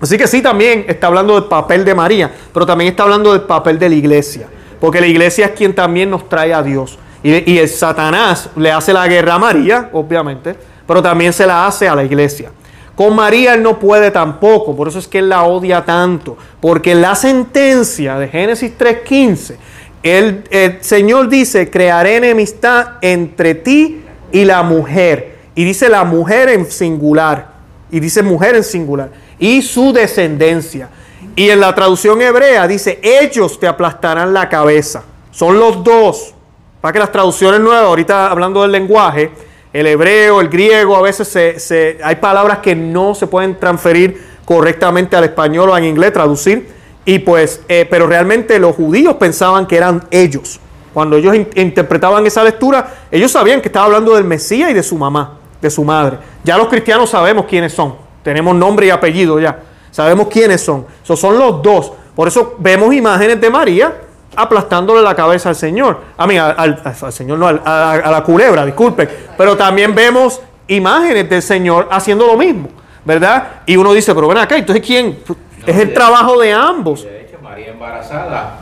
Así que sí, también está hablando del papel de María, pero también está hablando del papel de la iglesia, porque la iglesia es quien también nos trae a Dios. Y, Satanás le hace la guerra a María, obviamente, pero también se la hace a la iglesia. Con María él no puede tampoco, por eso es que él la odia tanto, porque la sentencia de Génesis 3.15, el, el Señor dice, crearé enemistad entre ti y la mujer. Y dice la mujer en singular, y dice mujer en singular, y su descendencia. Y en la traducción hebrea dice, ellos te aplastarán la cabeza. Son los dos. Para que las traducciones nuevas, ahorita hablando del lenguaje, el hebreo, el griego, a veces hay palabras que no se pueden transferir correctamente al español o en inglés, traducir. Y pues, eh, pero realmente los judíos pensaban que eran ellos. Cuando ellos in- interpretaban esa lectura, ellos sabían que estaba hablando del Mesías y de su mamá, de su madre. Ya los cristianos sabemos quiénes son. Tenemos nombre y apellido ya. Sabemos quiénes son. Esos son los dos. Por eso vemos imágenes de María aplastándole la cabeza al Señor. A mí, al, al- al Señor, no, al- a, a la culebra, disculpen. Pero también vemos imágenes del Señor haciendo lo mismo, ¿verdad? Y uno dice, pero ven acá, entonces ¿quién? Es el trabajo de ambos. De hecho, María embarazada,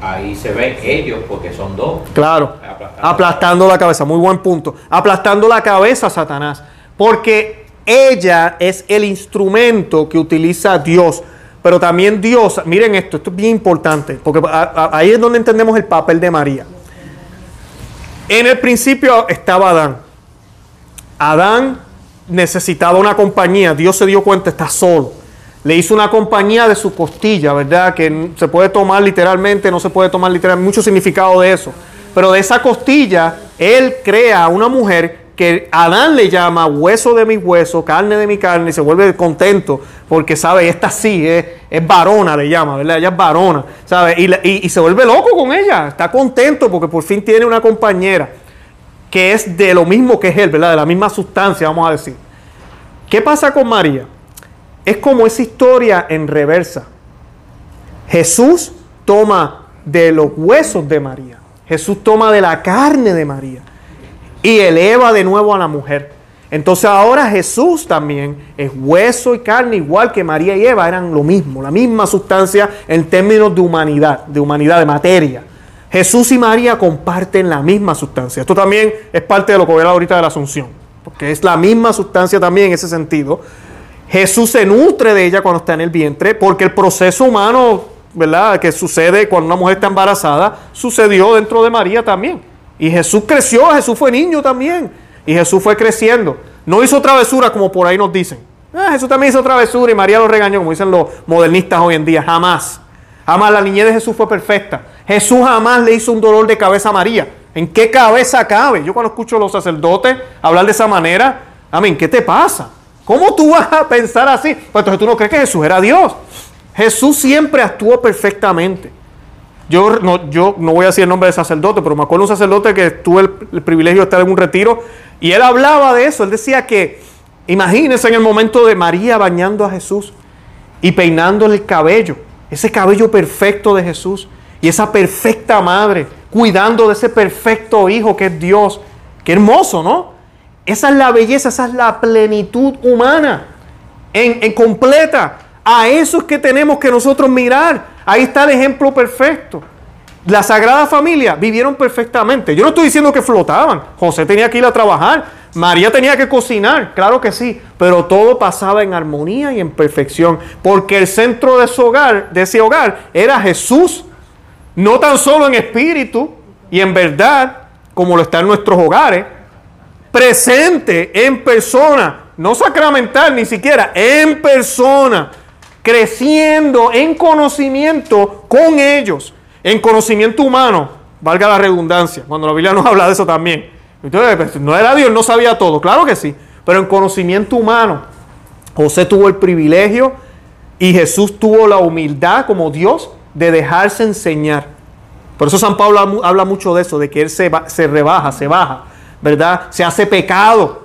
ahí se ven ellos porque son dos. Claro, Aplastando. aplastando la cabeza, muy buen punto. Aplastando la cabeza a Satanás, porque ella es el instrumento que utiliza Dios. Pero también Dios, miren esto, esto es bien importante, porque a- a- ahí es donde entendemos el papel de María. En el principio estaba Adán. Adán necesitaba una compañía, Dios se dio cuenta, está solo. Le hizo una compañía de su costilla, ¿verdad? Que se puede tomar literalmente, no se puede tomar literalmente, mucho significado de eso. Pero de esa costilla, él crea una mujer que Adán le llama hueso de mi hueso, carne de mi carne, y se vuelve contento porque sabe, esta sí es, es varona, le llama, ¿verdad? Ella es varona, ¿sabe? Y, y- y se vuelve loco con ella, está contento porque por fin tiene una compañera. que es de lo mismo que es Él, ¿verdad? De la misma sustancia, vamos a decir. ¿Qué pasa con María? Es como esa historia en reversa. Jesús toma de los huesos de María. Jesús toma de la carne de María y eleva de nuevo a la mujer. Entonces ahora Jesús también es hueso y carne, igual que María y Eva eran lo mismo, la misma sustancia en términos de humanidad, de humanidad, de materia. Jesús y María comparten la misma sustancia. Esto también es parte de lo que voy a hablar ahorita de la Asunción, porque es la misma sustancia también en ese sentido. Jesús se nutre de ella cuando está en el vientre, porque el proceso humano, ¿verdad?, que sucede cuando una mujer está embarazada, sucedió dentro de María también. Y Jesús creció, Jesús fue niño también. Y Jesús fue creciendo. No hizo travesura como por ahí nos dicen. Ah, Jesús también hizo travesura y María lo regañó, como dicen los modernistas hoy en día. Jamás. Jamás la niñez de Jesús fue perfecta. Jesús jamás le hizo un dolor de cabeza a María. ¿En qué cabeza cabe? Yo cuando escucho a los sacerdotes hablar de esa manera, amén, ¿qué te pasa? ¿Cómo tú vas a pensar así? Pues entonces tú no crees que Jesús era Dios. Jesús siempre actuó perfectamente. Yo no, yo no voy a decir el nombre de sacerdote, pero me acuerdo de un sacerdote que tuve el, privilegio de estar en un retiro y él hablaba de eso. Él decía que, imagínense en el momento de María bañando a Jesús y peinándole el cabello, ese cabello perfecto de Jesús y esa perfecta madre cuidando de ese perfecto hijo que es Dios. Qué hermoso, ¿no? Esa es la belleza, esa es la plenitud humana en, en completa. A eso es que tenemos que nosotros mirar. Ahí está el ejemplo perfecto. La Sagrada Familia vivieron perfectamente. Yo no estoy diciendo que flotaban. José tenía que ir a trabajar. María tenía que cocinar, claro que sí. Pero todo pasaba en armonía y en perfección. Porque el centro de, su hogar, de ese hogar era Jesús. No tan solo en espíritu y en verdad, como lo está en nuestros hogares. Presente en persona. No sacramental ni siquiera. En persona. Creciendo en conocimiento con ellos en conocimiento humano, valga la redundancia, cuando la Biblia nos habla de eso también. Entonces, pues, no era Dios, no sabía todo, claro que sí, pero en conocimiento humano, José tuvo el privilegio y Jesús tuvo la humildad como Dios de dejarse enseñar. Por eso San Pablo habla mucho de eso, de que Él se, se rebaja, se baja, ¿verdad? Se hace pecado.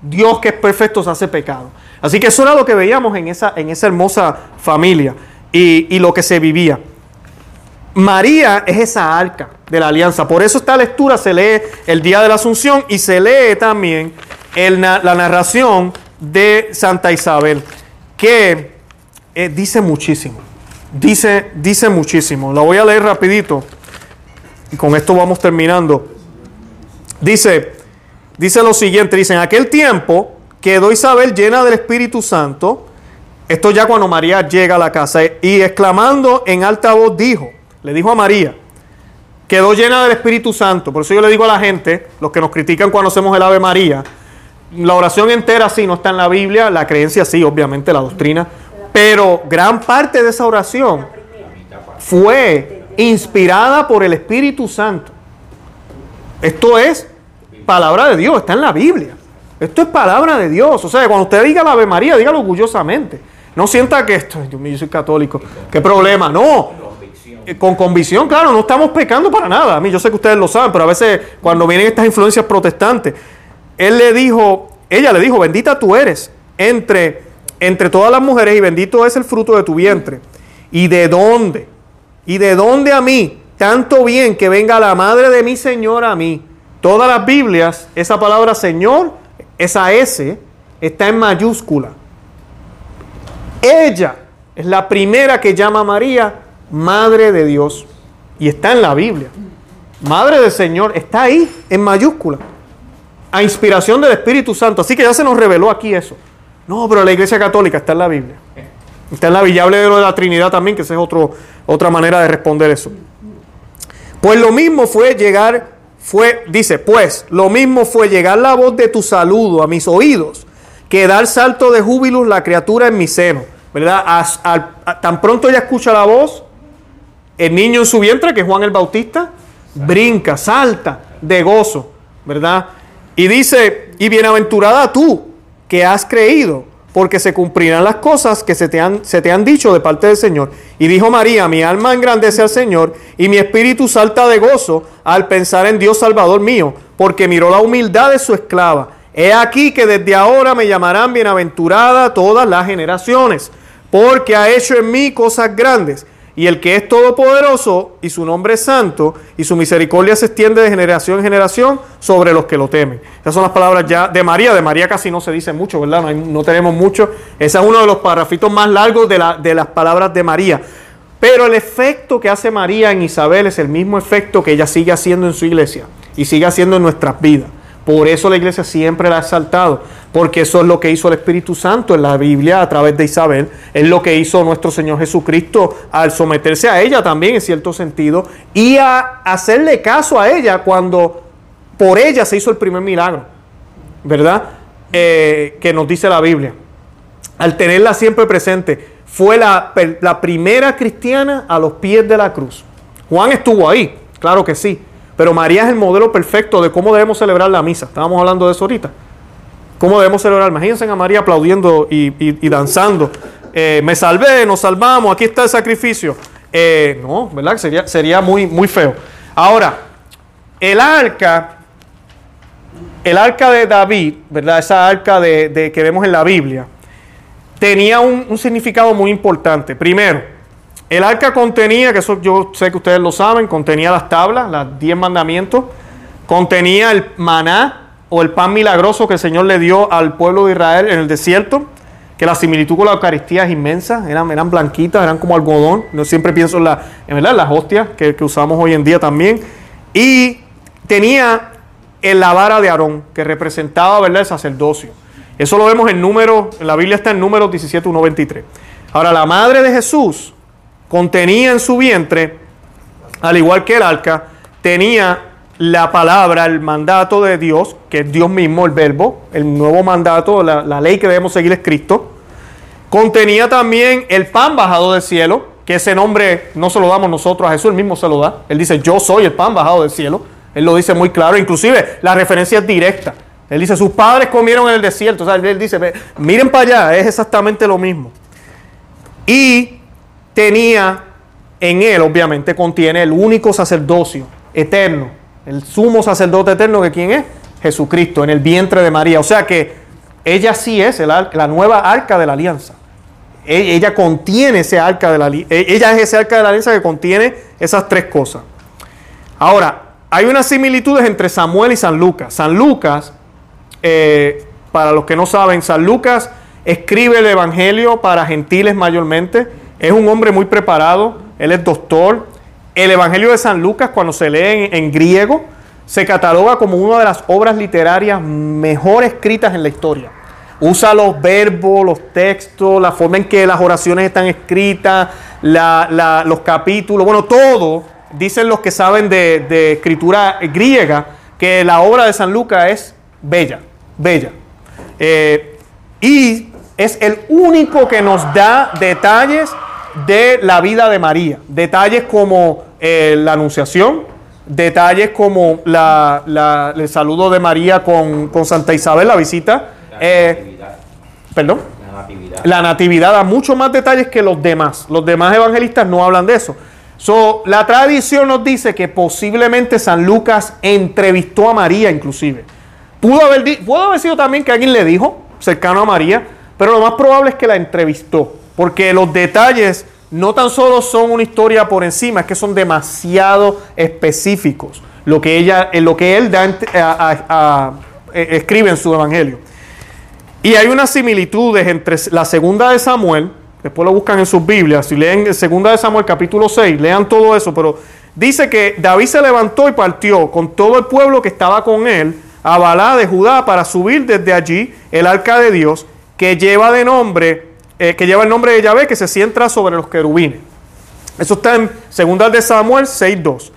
Dios que es perfecto se hace pecado. Así que eso era lo que veíamos en esa, en esa hermosa familia y, y lo que se vivía. María es esa arca de la alianza. Por eso esta lectura se lee el día de la Asunción y se lee también el, la narración de Santa Isabel, que eh, dice muchísimo. Dice, dice muchísimo. La voy a leer rapidito y con esto vamos terminando. Dice, dice lo siguiente, dice, en aquel tiempo quedó Isabel llena del Espíritu Santo. Esto ya cuando María llega a la casa y exclamando en alta voz dijo, le dijo a María, quedó llena del Espíritu Santo. Por eso yo le digo a la gente, los que nos critican cuando hacemos el Ave María, la oración entera sí no está en la Biblia, la creencia sí, obviamente, la doctrina, pero gran parte de esa oración fue inspirada por el Espíritu Santo. Esto es palabra de Dios, está en la Biblia. Esto es palabra de Dios. O sea, cuando usted diga la Ave María, dígalo orgullosamente. No sienta que esto, yo soy católico, qué problema. No, con convicción, claro, no estamos pecando para nada. A mí yo sé que ustedes lo saben, pero a veces cuando vienen estas influencias protestantes, él le dijo, ella le dijo, bendita tú eres entre, entre todas las mujeres y bendito es el fruto de tu vientre. ¿Y de dónde? ¿Y de dónde a mí? Tanto bien que venga la madre de mi Señor a mí. Todas las Biblias, esa palabra Señor, esa S, está en mayúscula. Ella es la primera que llama a María Madre de Dios. Y está en la Biblia. Madre del Señor está ahí en mayúscula. A inspiración del Espíritu Santo. Así que ya se nos reveló aquí eso. No, pero la Iglesia Católica está en la Biblia. Está en la Biblia. De lo de la Trinidad también, que esa es otra manera de responder eso. Pues lo mismo fue llegar, fue, dice, pues lo mismo fue llegar la voz de tu saludo a mis oídos, que dar salto de júbilo la criatura en mi seno. ¿Verdad? tan pronto ella escucha la voz, el niño en su vientre, que es Juan el Bautista, brinca, salta de gozo, ¿verdad? Y dice, y bienaventurada tú que has creído, porque se cumplirán las cosas que se te, han, se te han dicho de parte del Señor. Y dijo María, mi alma engrandece al Señor y mi espíritu salta de gozo al pensar en Dios Salvador mío, porque miró la humildad de su esclava. He aquí que desde ahora me llamarán bienaventurada todas las generaciones, porque ha hecho en mí cosas grandes y el que es todopoderoso y su nombre es santo y su misericordia se extiende de generación en generación sobre los que lo temen. Esas son las palabras ya de María. De María casi no se dice mucho, ¿verdad? No, no tenemos mucho. Ese es uno de los parrafitos más largos de, de las palabras de María. Pero el efecto que hace María en Isabel es el mismo efecto que ella sigue haciendo en su iglesia y sigue haciendo en nuestras vidas. Por eso la iglesia siempre la ha exaltado, porque eso es lo que hizo el Espíritu Santo en la Biblia a través de Isabel, es lo que hizo nuestro Señor Jesucristo al someterse a ella también en cierto sentido y a hacerle caso a ella cuando por ella se hizo el primer milagro, ¿verdad? Eh, que nos dice la Biblia. Al tenerla siempre presente, fue la, la primera cristiana a los pies de la cruz. Juan estuvo ahí, claro que sí, pero María es el modelo perfecto de cómo debemos celebrar la misa. Estábamos hablando de eso ahorita. ¿Cómo debemos celebrar? Imagínense a María aplaudiendo y, danzando. Eh, me salvé, nos salvamos, aquí está el sacrificio. Eh, no, ¿verdad? Sería, sería muy, muy feo. Ahora, el arca, el arca de David, ¿verdad? Esa arca de, que vemos en la Biblia, tenía un, un significado muy importante. Primero, el arca contenía, que eso yo sé que ustedes lo saben, contenía las tablas, las diez mandamientos, contenía el maná o el pan milagroso que el Señor le dio al pueblo de Israel en el desierto, que la similitud con la Eucaristía es inmensa, eran, eran blanquitas, eran como algodón, yo siempre pienso en, la, en las hostias que, que usamos hoy en día también, y tenía el la vara de Aarón, que representaba ¿verdad? el sacerdocio. Eso lo vemos en número, en la Biblia está en número 17, 23. Ahora, la madre de Jesús, contenía en su vientre, al igual que el arca, tenía la palabra, el mandato de Dios, que es Dios mismo, el verbo, el nuevo mandato, la, ley que debemos seguir es Cristo. Contenía también el pan bajado del cielo, que ese nombre no se lo damos nosotros, a Jesús él mismo se lo da. Él dice, yo soy el pan bajado del cielo. Él lo dice muy claro, inclusive la referencia es directa. Él dice, sus padres comieron en el desierto. O sea, él dice, miren para allá, es exactamente lo mismo. Y tenía en él, obviamente, contiene el único sacerdocio eterno, el sumo sacerdote eterno, que quién es? Jesucristo, en el vientre de María. O sea que ella sí es la nueva arca de la alianza. E, ella contiene ese arca de la e, Ella es ese arca de la alianza que contiene esas tres cosas. Ahora, hay unas similitudes entre Samuel y San Lucas. San Lucas, eh, para los que no saben, San Lucas escribe el Evangelio para gentiles mayormente es un hombre muy preparado, él es doctor. El Evangelio de San Lucas, cuando se lee en, griego, se cataloga como una de las obras literarias mejor escritas en la historia. Usa los verbos, los textos, la forma en que las oraciones están escritas, los capítulos, bueno, todo, dicen los que saben de, escritura griega, que la obra de San Lucas es bella, bella. Eh, y es el único que nos da detalles de la vida de María. Detalles como eh, la anunciación, detalles como la, el saludo de María con, Santa Isabel, la visita. La eh. Perdón. La natividad. La natividad da mucho más detalles que los demás. Los demás evangelistas no hablan de eso. So, la tradición nos dice que posiblemente San Lucas entrevistó a María inclusive. Pudo haber, pudo haber sido también que alguien le dijo, cercano a María, pero lo más probable es que la entrevistó. Porque los detalles no tan solo son una historia por encima, es que son demasiado específicos. Lo que, ella, lo que él da, e, escribe en su evangelio. Y hay unas similitudes entre la segunda de Samuel, después lo buscan en sus Biblias, si leen segunda de Samuel capítulo 6, lean todo eso, pero dice que David se levantó y partió con todo el pueblo que estaba con él a Balá de Judá para subir desde allí el arca de Dios que lleva de nombre eh, que lleva el nombre de Yahvé, que se sienta sobre los querubines. Eso está en 2 de Samuel 6.2.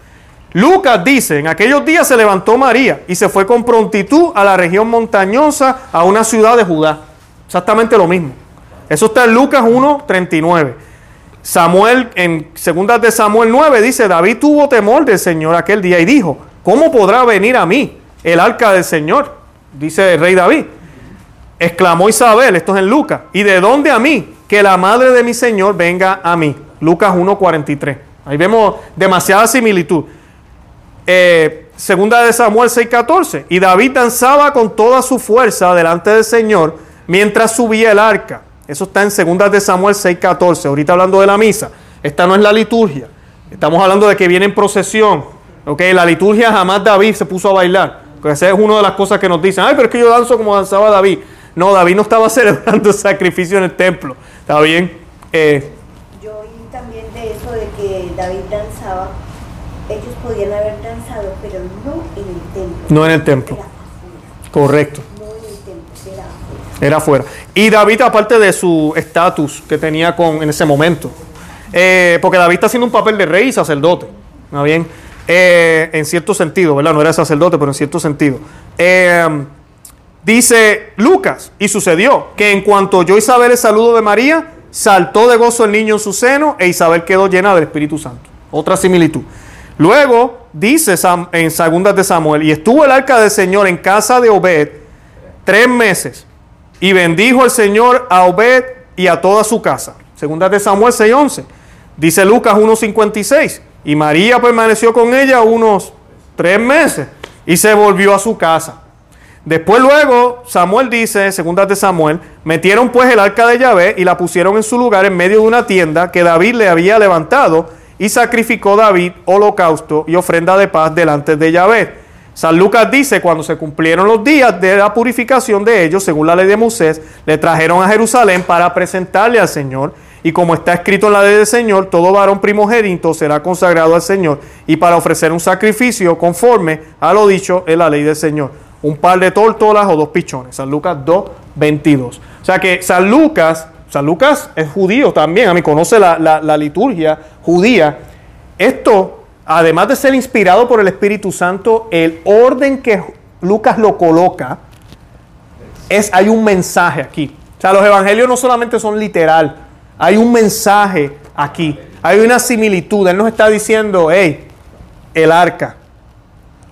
Lucas dice, en aquellos días se levantó María y se fue con prontitud a la región montañosa, a una ciudad de Judá. Exactamente lo mismo. Eso está en Lucas 1.39. Samuel, en 2 de Samuel 9, dice, David tuvo temor del Señor aquel día y dijo, ¿cómo podrá venir a mí el arca del Señor? Dice el rey David. Exclamó Isabel, esto es en Lucas, ¿y de dónde a mí? Que la madre de mi Señor venga a mí. Lucas 1.43. Ahí vemos demasiada similitud. Eh, segunda de Samuel 6.14. Y David danzaba con toda su fuerza delante del Señor mientras subía el arca. Eso está en segunda de Samuel 6.14. Ahorita hablando de la misa. Esta no es la liturgia. Estamos hablando de que viene en procesión. Okay, la liturgia jamás David se puso a bailar. Esa es una de las cosas que nos dicen. Ay, pero es que yo danzo como danzaba David. No, David no estaba celebrando sacrificio en el templo. ¿Está bien? Eh, yo oí también de eso de que David danzaba. Ellos podían haber danzado, pero no en el templo. No en el templo. Correcto. No en el templo, era afuera. Era afuera. Y David, aparte de su estatus que tenía con, en ese momento, eh, porque David está haciendo un papel de rey y sacerdote. ¿Está bien? Eh, en cierto sentido, ¿verdad? No era sacerdote, pero en cierto sentido. Eh, dice Lucas, y sucedió que en cuanto oyó Isabel el saludo de María, saltó de gozo el niño en su seno e Isabel quedó llena del Espíritu Santo. Otra similitud. Luego dice en Segundas de Samuel, y estuvo el arca del Señor en casa de Obed tres meses, y bendijo el Señor a Obed y a toda su casa. Segundas de Samuel 6:11. Dice Lucas 1:56. Y María permaneció con ella unos tres meses y se volvió a su casa. Después luego, Samuel dice, segunda de Samuel, metieron pues el arca de Yahvé y la pusieron en su lugar en medio de una tienda que David le había levantado y sacrificó David holocausto y ofrenda de paz delante de Yahvé. San Lucas dice, cuando se cumplieron los días de la purificación de ellos, según la ley de Moisés, le trajeron a Jerusalén para presentarle al Señor y como está escrito en la ley del Señor, todo varón primogénito será consagrado al Señor y para ofrecer un sacrificio conforme a lo dicho en la ley del Señor. Un par de tórtolas o dos pichones. San Lucas 2, 22. O sea que San Lucas, San Lucas es judío también, a mí conoce la, la liturgia judía. Esto, además de ser inspirado por el Espíritu Santo, el orden que Lucas lo coloca, es, hay un mensaje aquí. O sea, los evangelios no solamente son literal, hay un mensaje aquí. Hay una similitud. Él nos está diciendo, hey, el arca.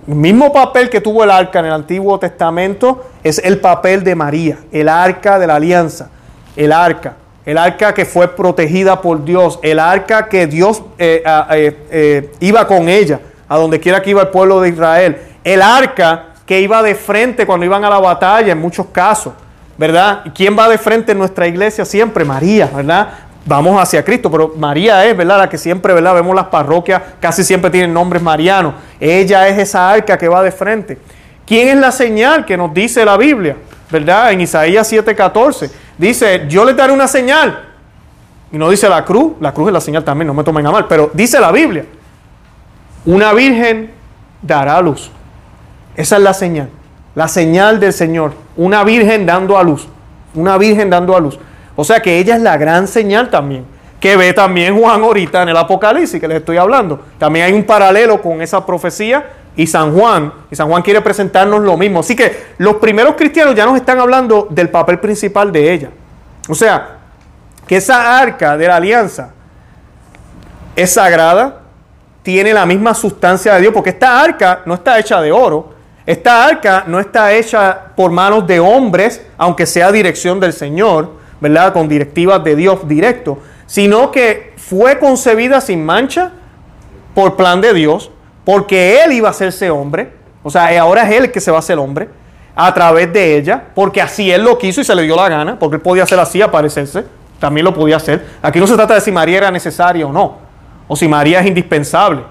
El mismo papel que tuvo el arca en el Antiguo Testamento es el papel de María, el arca de la alianza, el arca, el arca que fue protegida por Dios, el arca que Dios eh, eh, eh, iba con ella, a donde quiera que iba el pueblo de Israel, el arca que iba de frente cuando iban a la batalla en muchos casos. ¿verdad? ¿Quién va de frente en nuestra iglesia siempre? María, ¿verdad? Vamos hacia Cristo, pero María es, ¿verdad? La que siempre, ¿verdad? Vemos las parroquias, casi siempre tienen nombres marianos. Ella es esa arca que va de frente. ¿Quién es la señal que nos dice la Biblia? ¿Verdad? En Isaías 7:14 dice, yo le daré una señal. Y no dice la cruz, la cruz es la señal también, no me tomen a mal, pero dice la Biblia, una virgen dará luz. Esa es la señal, la señal del Señor una virgen dando a luz. Una virgen dando a luz. O sea que ella es la gran señal también. Que ve también Juan ahorita en el Apocalipsis que les estoy hablando. También hay un paralelo con esa profecía y San Juan. Y San Juan quiere presentarnos lo mismo. Así que los primeros cristianos ya nos están hablando del papel principal de ella. O sea, que esa arca de la alianza es sagrada, tiene la misma sustancia de Dios, porque esta arca no está hecha de oro, esta arca no está hecha por manos de hombres, aunque sea dirección del Señor, ¿verdad? Con directivas de Dios directo, sino que fue concebida sin mancha por plan de Dios, porque Él iba a hacerse hombre, o sea, ahora es Él que se va a hacer hombre, a través de ella, porque así Él lo quiso y se le dio la gana, porque Él podía hacer así, aparecerse, también lo podía hacer. Aquí no se trata de si María era necesaria o no, o si María es indispensable,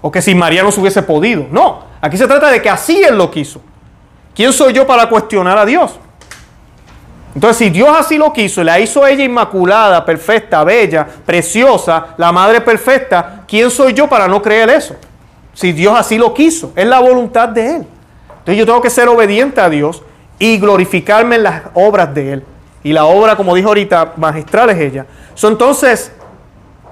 o que si María no se hubiese podido, no. Aquí se trata de que así Él lo quiso. ¿Quién soy yo para cuestionar a Dios? Entonces, si Dios así lo quiso, la hizo ella inmaculada, perfecta, bella, preciosa, la madre perfecta, ¿quién soy yo para no creer eso? Si Dios así lo quiso, es la voluntad de Él. Entonces yo tengo que ser obediente a Dios y glorificarme en las obras de Él. Y la obra, como dijo ahorita, magistral es ella. entonces,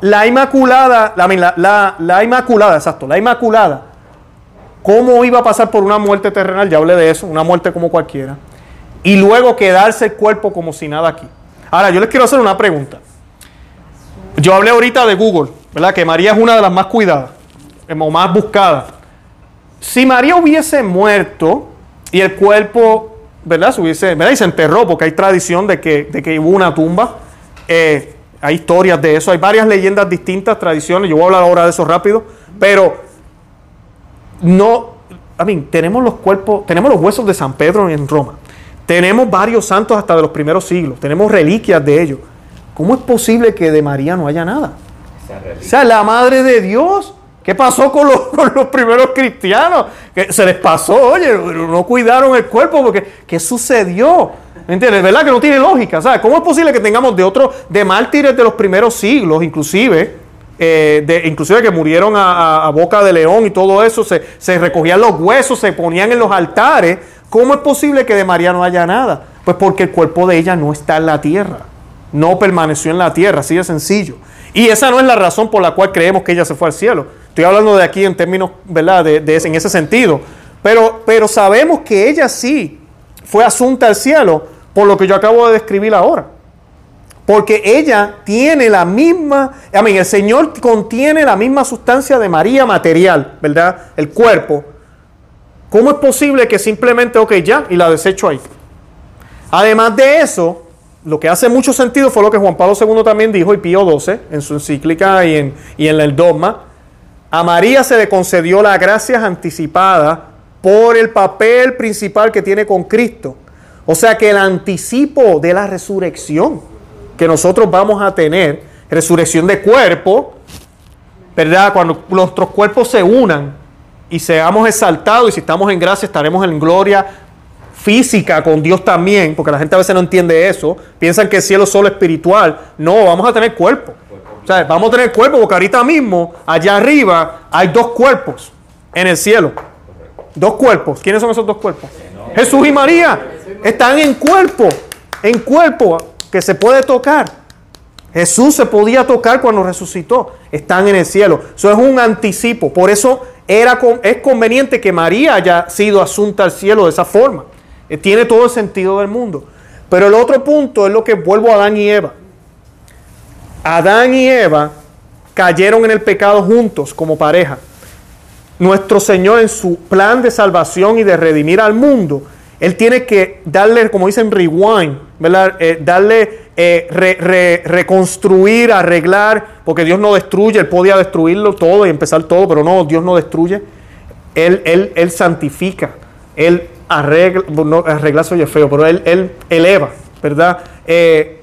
la Inmaculada, la, la, la Inmaculada, exacto, la Inmaculada cómo iba a pasar por una muerte terrenal, ya hablé de eso, una muerte como cualquiera, y luego quedarse el cuerpo como si nada aquí. Ahora, yo les quiero hacer una pregunta. Yo hablé ahorita de Google, ¿verdad? Que María es una de las más cuidadas, o más buscadas. Si María hubiese muerto y el cuerpo ¿verdad? Se hubiese, ¿verdad? Y se enterró porque hay tradición de que, de que hubo una tumba. Eh, hay historias de eso, hay varias leyendas distintas, tradiciones. Yo voy a hablar ahora de eso rápido, pero no, a mí, tenemos los cuerpos, tenemos los huesos de San Pedro en Roma. Tenemos varios santos hasta de los primeros siglos, tenemos reliquias de ellos. ¿Cómo es posible que de María no haya nada? O sea, la madre de Dios. ¿Qué pasó con los, con los primeros cristianos? Que se les pasó, oye, no cuidaron el cuerpo porque ¿qué sucedió? ¿Me entiendes? ¿Verdad que no tiene lógica? ¿Sabes? ¿Cómo es posible que tengamos de otros, de mártires de los primeros siglos, inclusive, eh, de, inclusive que murieron a, a boca de león y todo eso, se, se recogían los huesos, se ponían en los altares? ¿Cómo es posible que de María no haya nada? Pues porque el cuerpo de ella no está en la tierra, no permaneció en la tierra, así de sencillo. Y esa no es la razón por la cual creemos que ella se fue al cielo. Estoy hablando de aquí en términos, ¿verdad?, de, en ese sentido. Pero, pero sabemos que ella sí fue asunta al cielo por lo que yo acabo de describir ahora. Porque ella tiene la misma, a mí, el Señor contiene la misma sustancia de María material, ¿verdad? El cuerpo. ¿Cómo es posible que simplemente, ok, ya, y la desecho ahí? Además de eso, lo que hace mucho sentido fue lo que Juan Pablo II también dijo, y Pío XII, en su encíclica y en, y en el dogma. A María se le concedió la gracia anticipada por el papel principal que tiene con Cristo. O sea que el anticipo de la resurrección que nosotros vamos a tener, resurrección de cuerpo, ¿verdad? Cuando nuestros cuerpos se unan y seamos exaltados y si estamos en gracia estaremos en gloria física con Dios también, porque la gente a veces no entiende eso, piensan que el cielo es solo espiritual. No, vamos a tener cuerpo. O sea, vamos a tener cuerpo porque ahorita mismo, allá arriba, hay dos cuerpos en el cielo. Dos cuerpos. ¿Quiénes son esos dos cuerpos? Jesús y María. Están en cuerpo, en cuerpo que se puede tocar. Jesús se podía tocar cuando resucitó. Están en el cielo. Eso es un anticipo. Por eso era es conveniente que María haya sido asunta al cielo de esa forma. Eh, Tiene todo el sentido del mundo. Pero el otro punto es lo que vuelvo a Adán y Eva. Adán y Eva cayeron en el pecado juntos como pareja. Nuestro Señor en su plan de salvación y de redimir al mundo, Él tiene que darle, como dicen, rewind, ¿verdad? Eh, darle, eh, re- re- reconstruir, arreglar, porque Dios no destruye, Él podía destruirlo todo y empezar todo, pero no, Dios no destruye. Él, él, él santifica, Él arregla, no, arregla se oye feo, pero Él, él eleva, ¿verdad? Eh,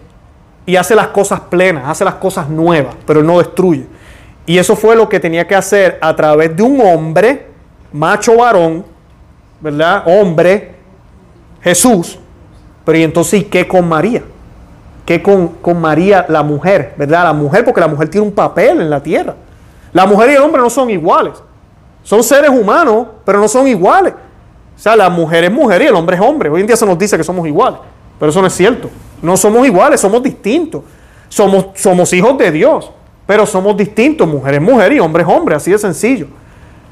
y hace las cosas plenas, hace las cosas nuevas, pero Él no destruye. Y eso fue lo que tenía que hacer a través de un hombre, macho varón, ¿verdad? Hombre, Jesús. Pero ¿y entonces ¿y qué con María? ¿Qué con, con María, la mujer? ¿Verdad? La mujer, porque la mujer tiene un papel en la tierra. La mujer y el hombre no son iguales. Son seres humanos, pero no son iguales. O sea, la mujer es mujer y el hombre es hombre. Hoy en día se nos dice que somos iguales, pero eso no es cierto. No somos iguales, somos distintos. Somos, somos hijos de Dios, pero somos distintos. Mujer es mujer y hombre es hombre, así de sencillo.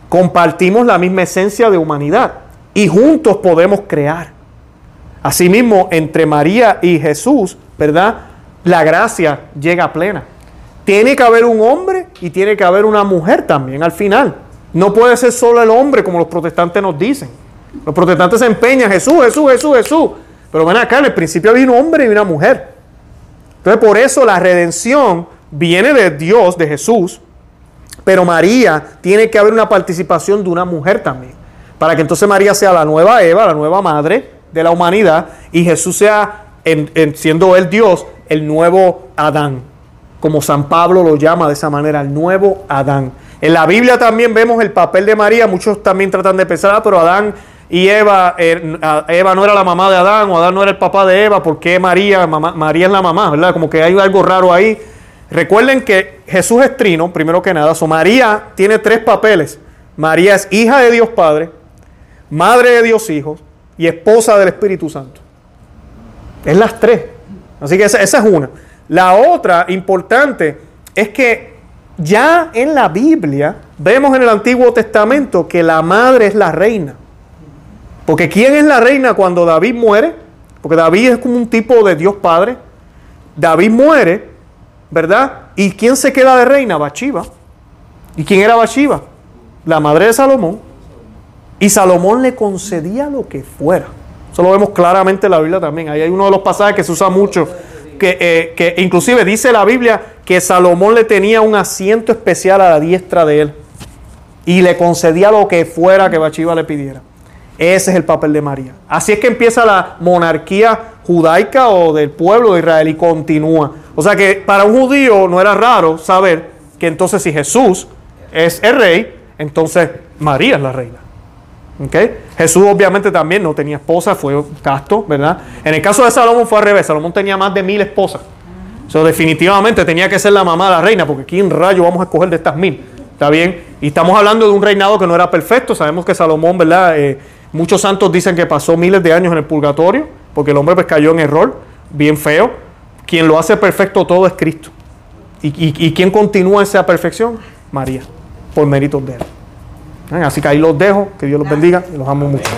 Compartimos la misma esencia de humanidad y juntos podemos crear. Asimismo, entre María y Jesús, ¿verdad? La gracia llega plena. Tiene que haber un hombre y tiene que haber una mujer también al final. No puede ser solo el hombre como los protestantes nos dicen. Los protestantes se empeñan, Jesús, Jesús, Jesús, Jesús. Pero ven acá, en el principio había un hombre y una mujer. Entonces por eso la redención viene de Dios, de Jesús, pero María tiene que haber una participación de una mujer también. Para que entonces María sea la nueva Eva, la nueva madre de la humanidad, y Jesús sea, en- en- siendo él Dios, el nuevo Adán. Como San Pablo lo llama de esa manera, el nuevo Adán. En la Biblia también vemos el papel de María. Muchos también tratan de pensar, ah, pero Adán y Eva, a- Eva no era la mamá de Adán, o Adán no era el papá de Eva, ¿por qué María? María es la mamá, ¿verdad? Como que hay algo raro ahí. Recuerden que Jesús es trino, primero que nada. So, María tiene tres papeles. María es hija de Dios Padre, madre de Dios Hijo y esposa del Espíritu Santo. Es las tres. Así que esa, es una. La otra importante es que ya en la Biblia vemos en el Antiguo Testamento que la madre es la reina. Porque ¿quién es la reina cuando David muere? Porque David es como un tipo de Dios Padre. David muere, ¿verdad? ¿Y quién se queda de reina? Bathsheba. ¿Y quién era Bathsheba? La madre de Salomón. Y Salomón le concedía lo que fuera. Eso lo vemos claramente en la Biblia también. Ahí hay uno de los pasajes que se usa mucho, que, eh, que inclusive dice la Biblia que Salomón le tenía un asiento especial a la diestra de él y le concedía lo que fuera que Bachiba le pidiera. Ese es el papel de María. Así es que empieza la monarquía judaica o del pueblo de Israel y continúa. O sea que para un judío no era raro saber que entonces si Jesús es el rey, entonces María es la reina. ¿Okay? Jesús obviamente también no tenía esposa, fue casto, ¿verdad? En el caso de Salomón fue al revés, Salomón tenía más de mil esposas. Eso definitivamente tenía que ser la mamá de la reina, porque ¿quién rayo vamos a escoger de estas mil? ¿Está bien? Y estamos hablando de un reinado que no era perfecto, sabemos que Salomón, ¿verdad? Eh, muchos santos dicen que pasó miles de años en el purgatorio, porque el hombre pues cayó en error, bien feo. Quien lo hace perfecto todo es Cristo. ¿Y, y, y quién continúa esa perfección? María, por méritos de él. Así que ahí los dejo, que Dios los bendiga y los amo mucho.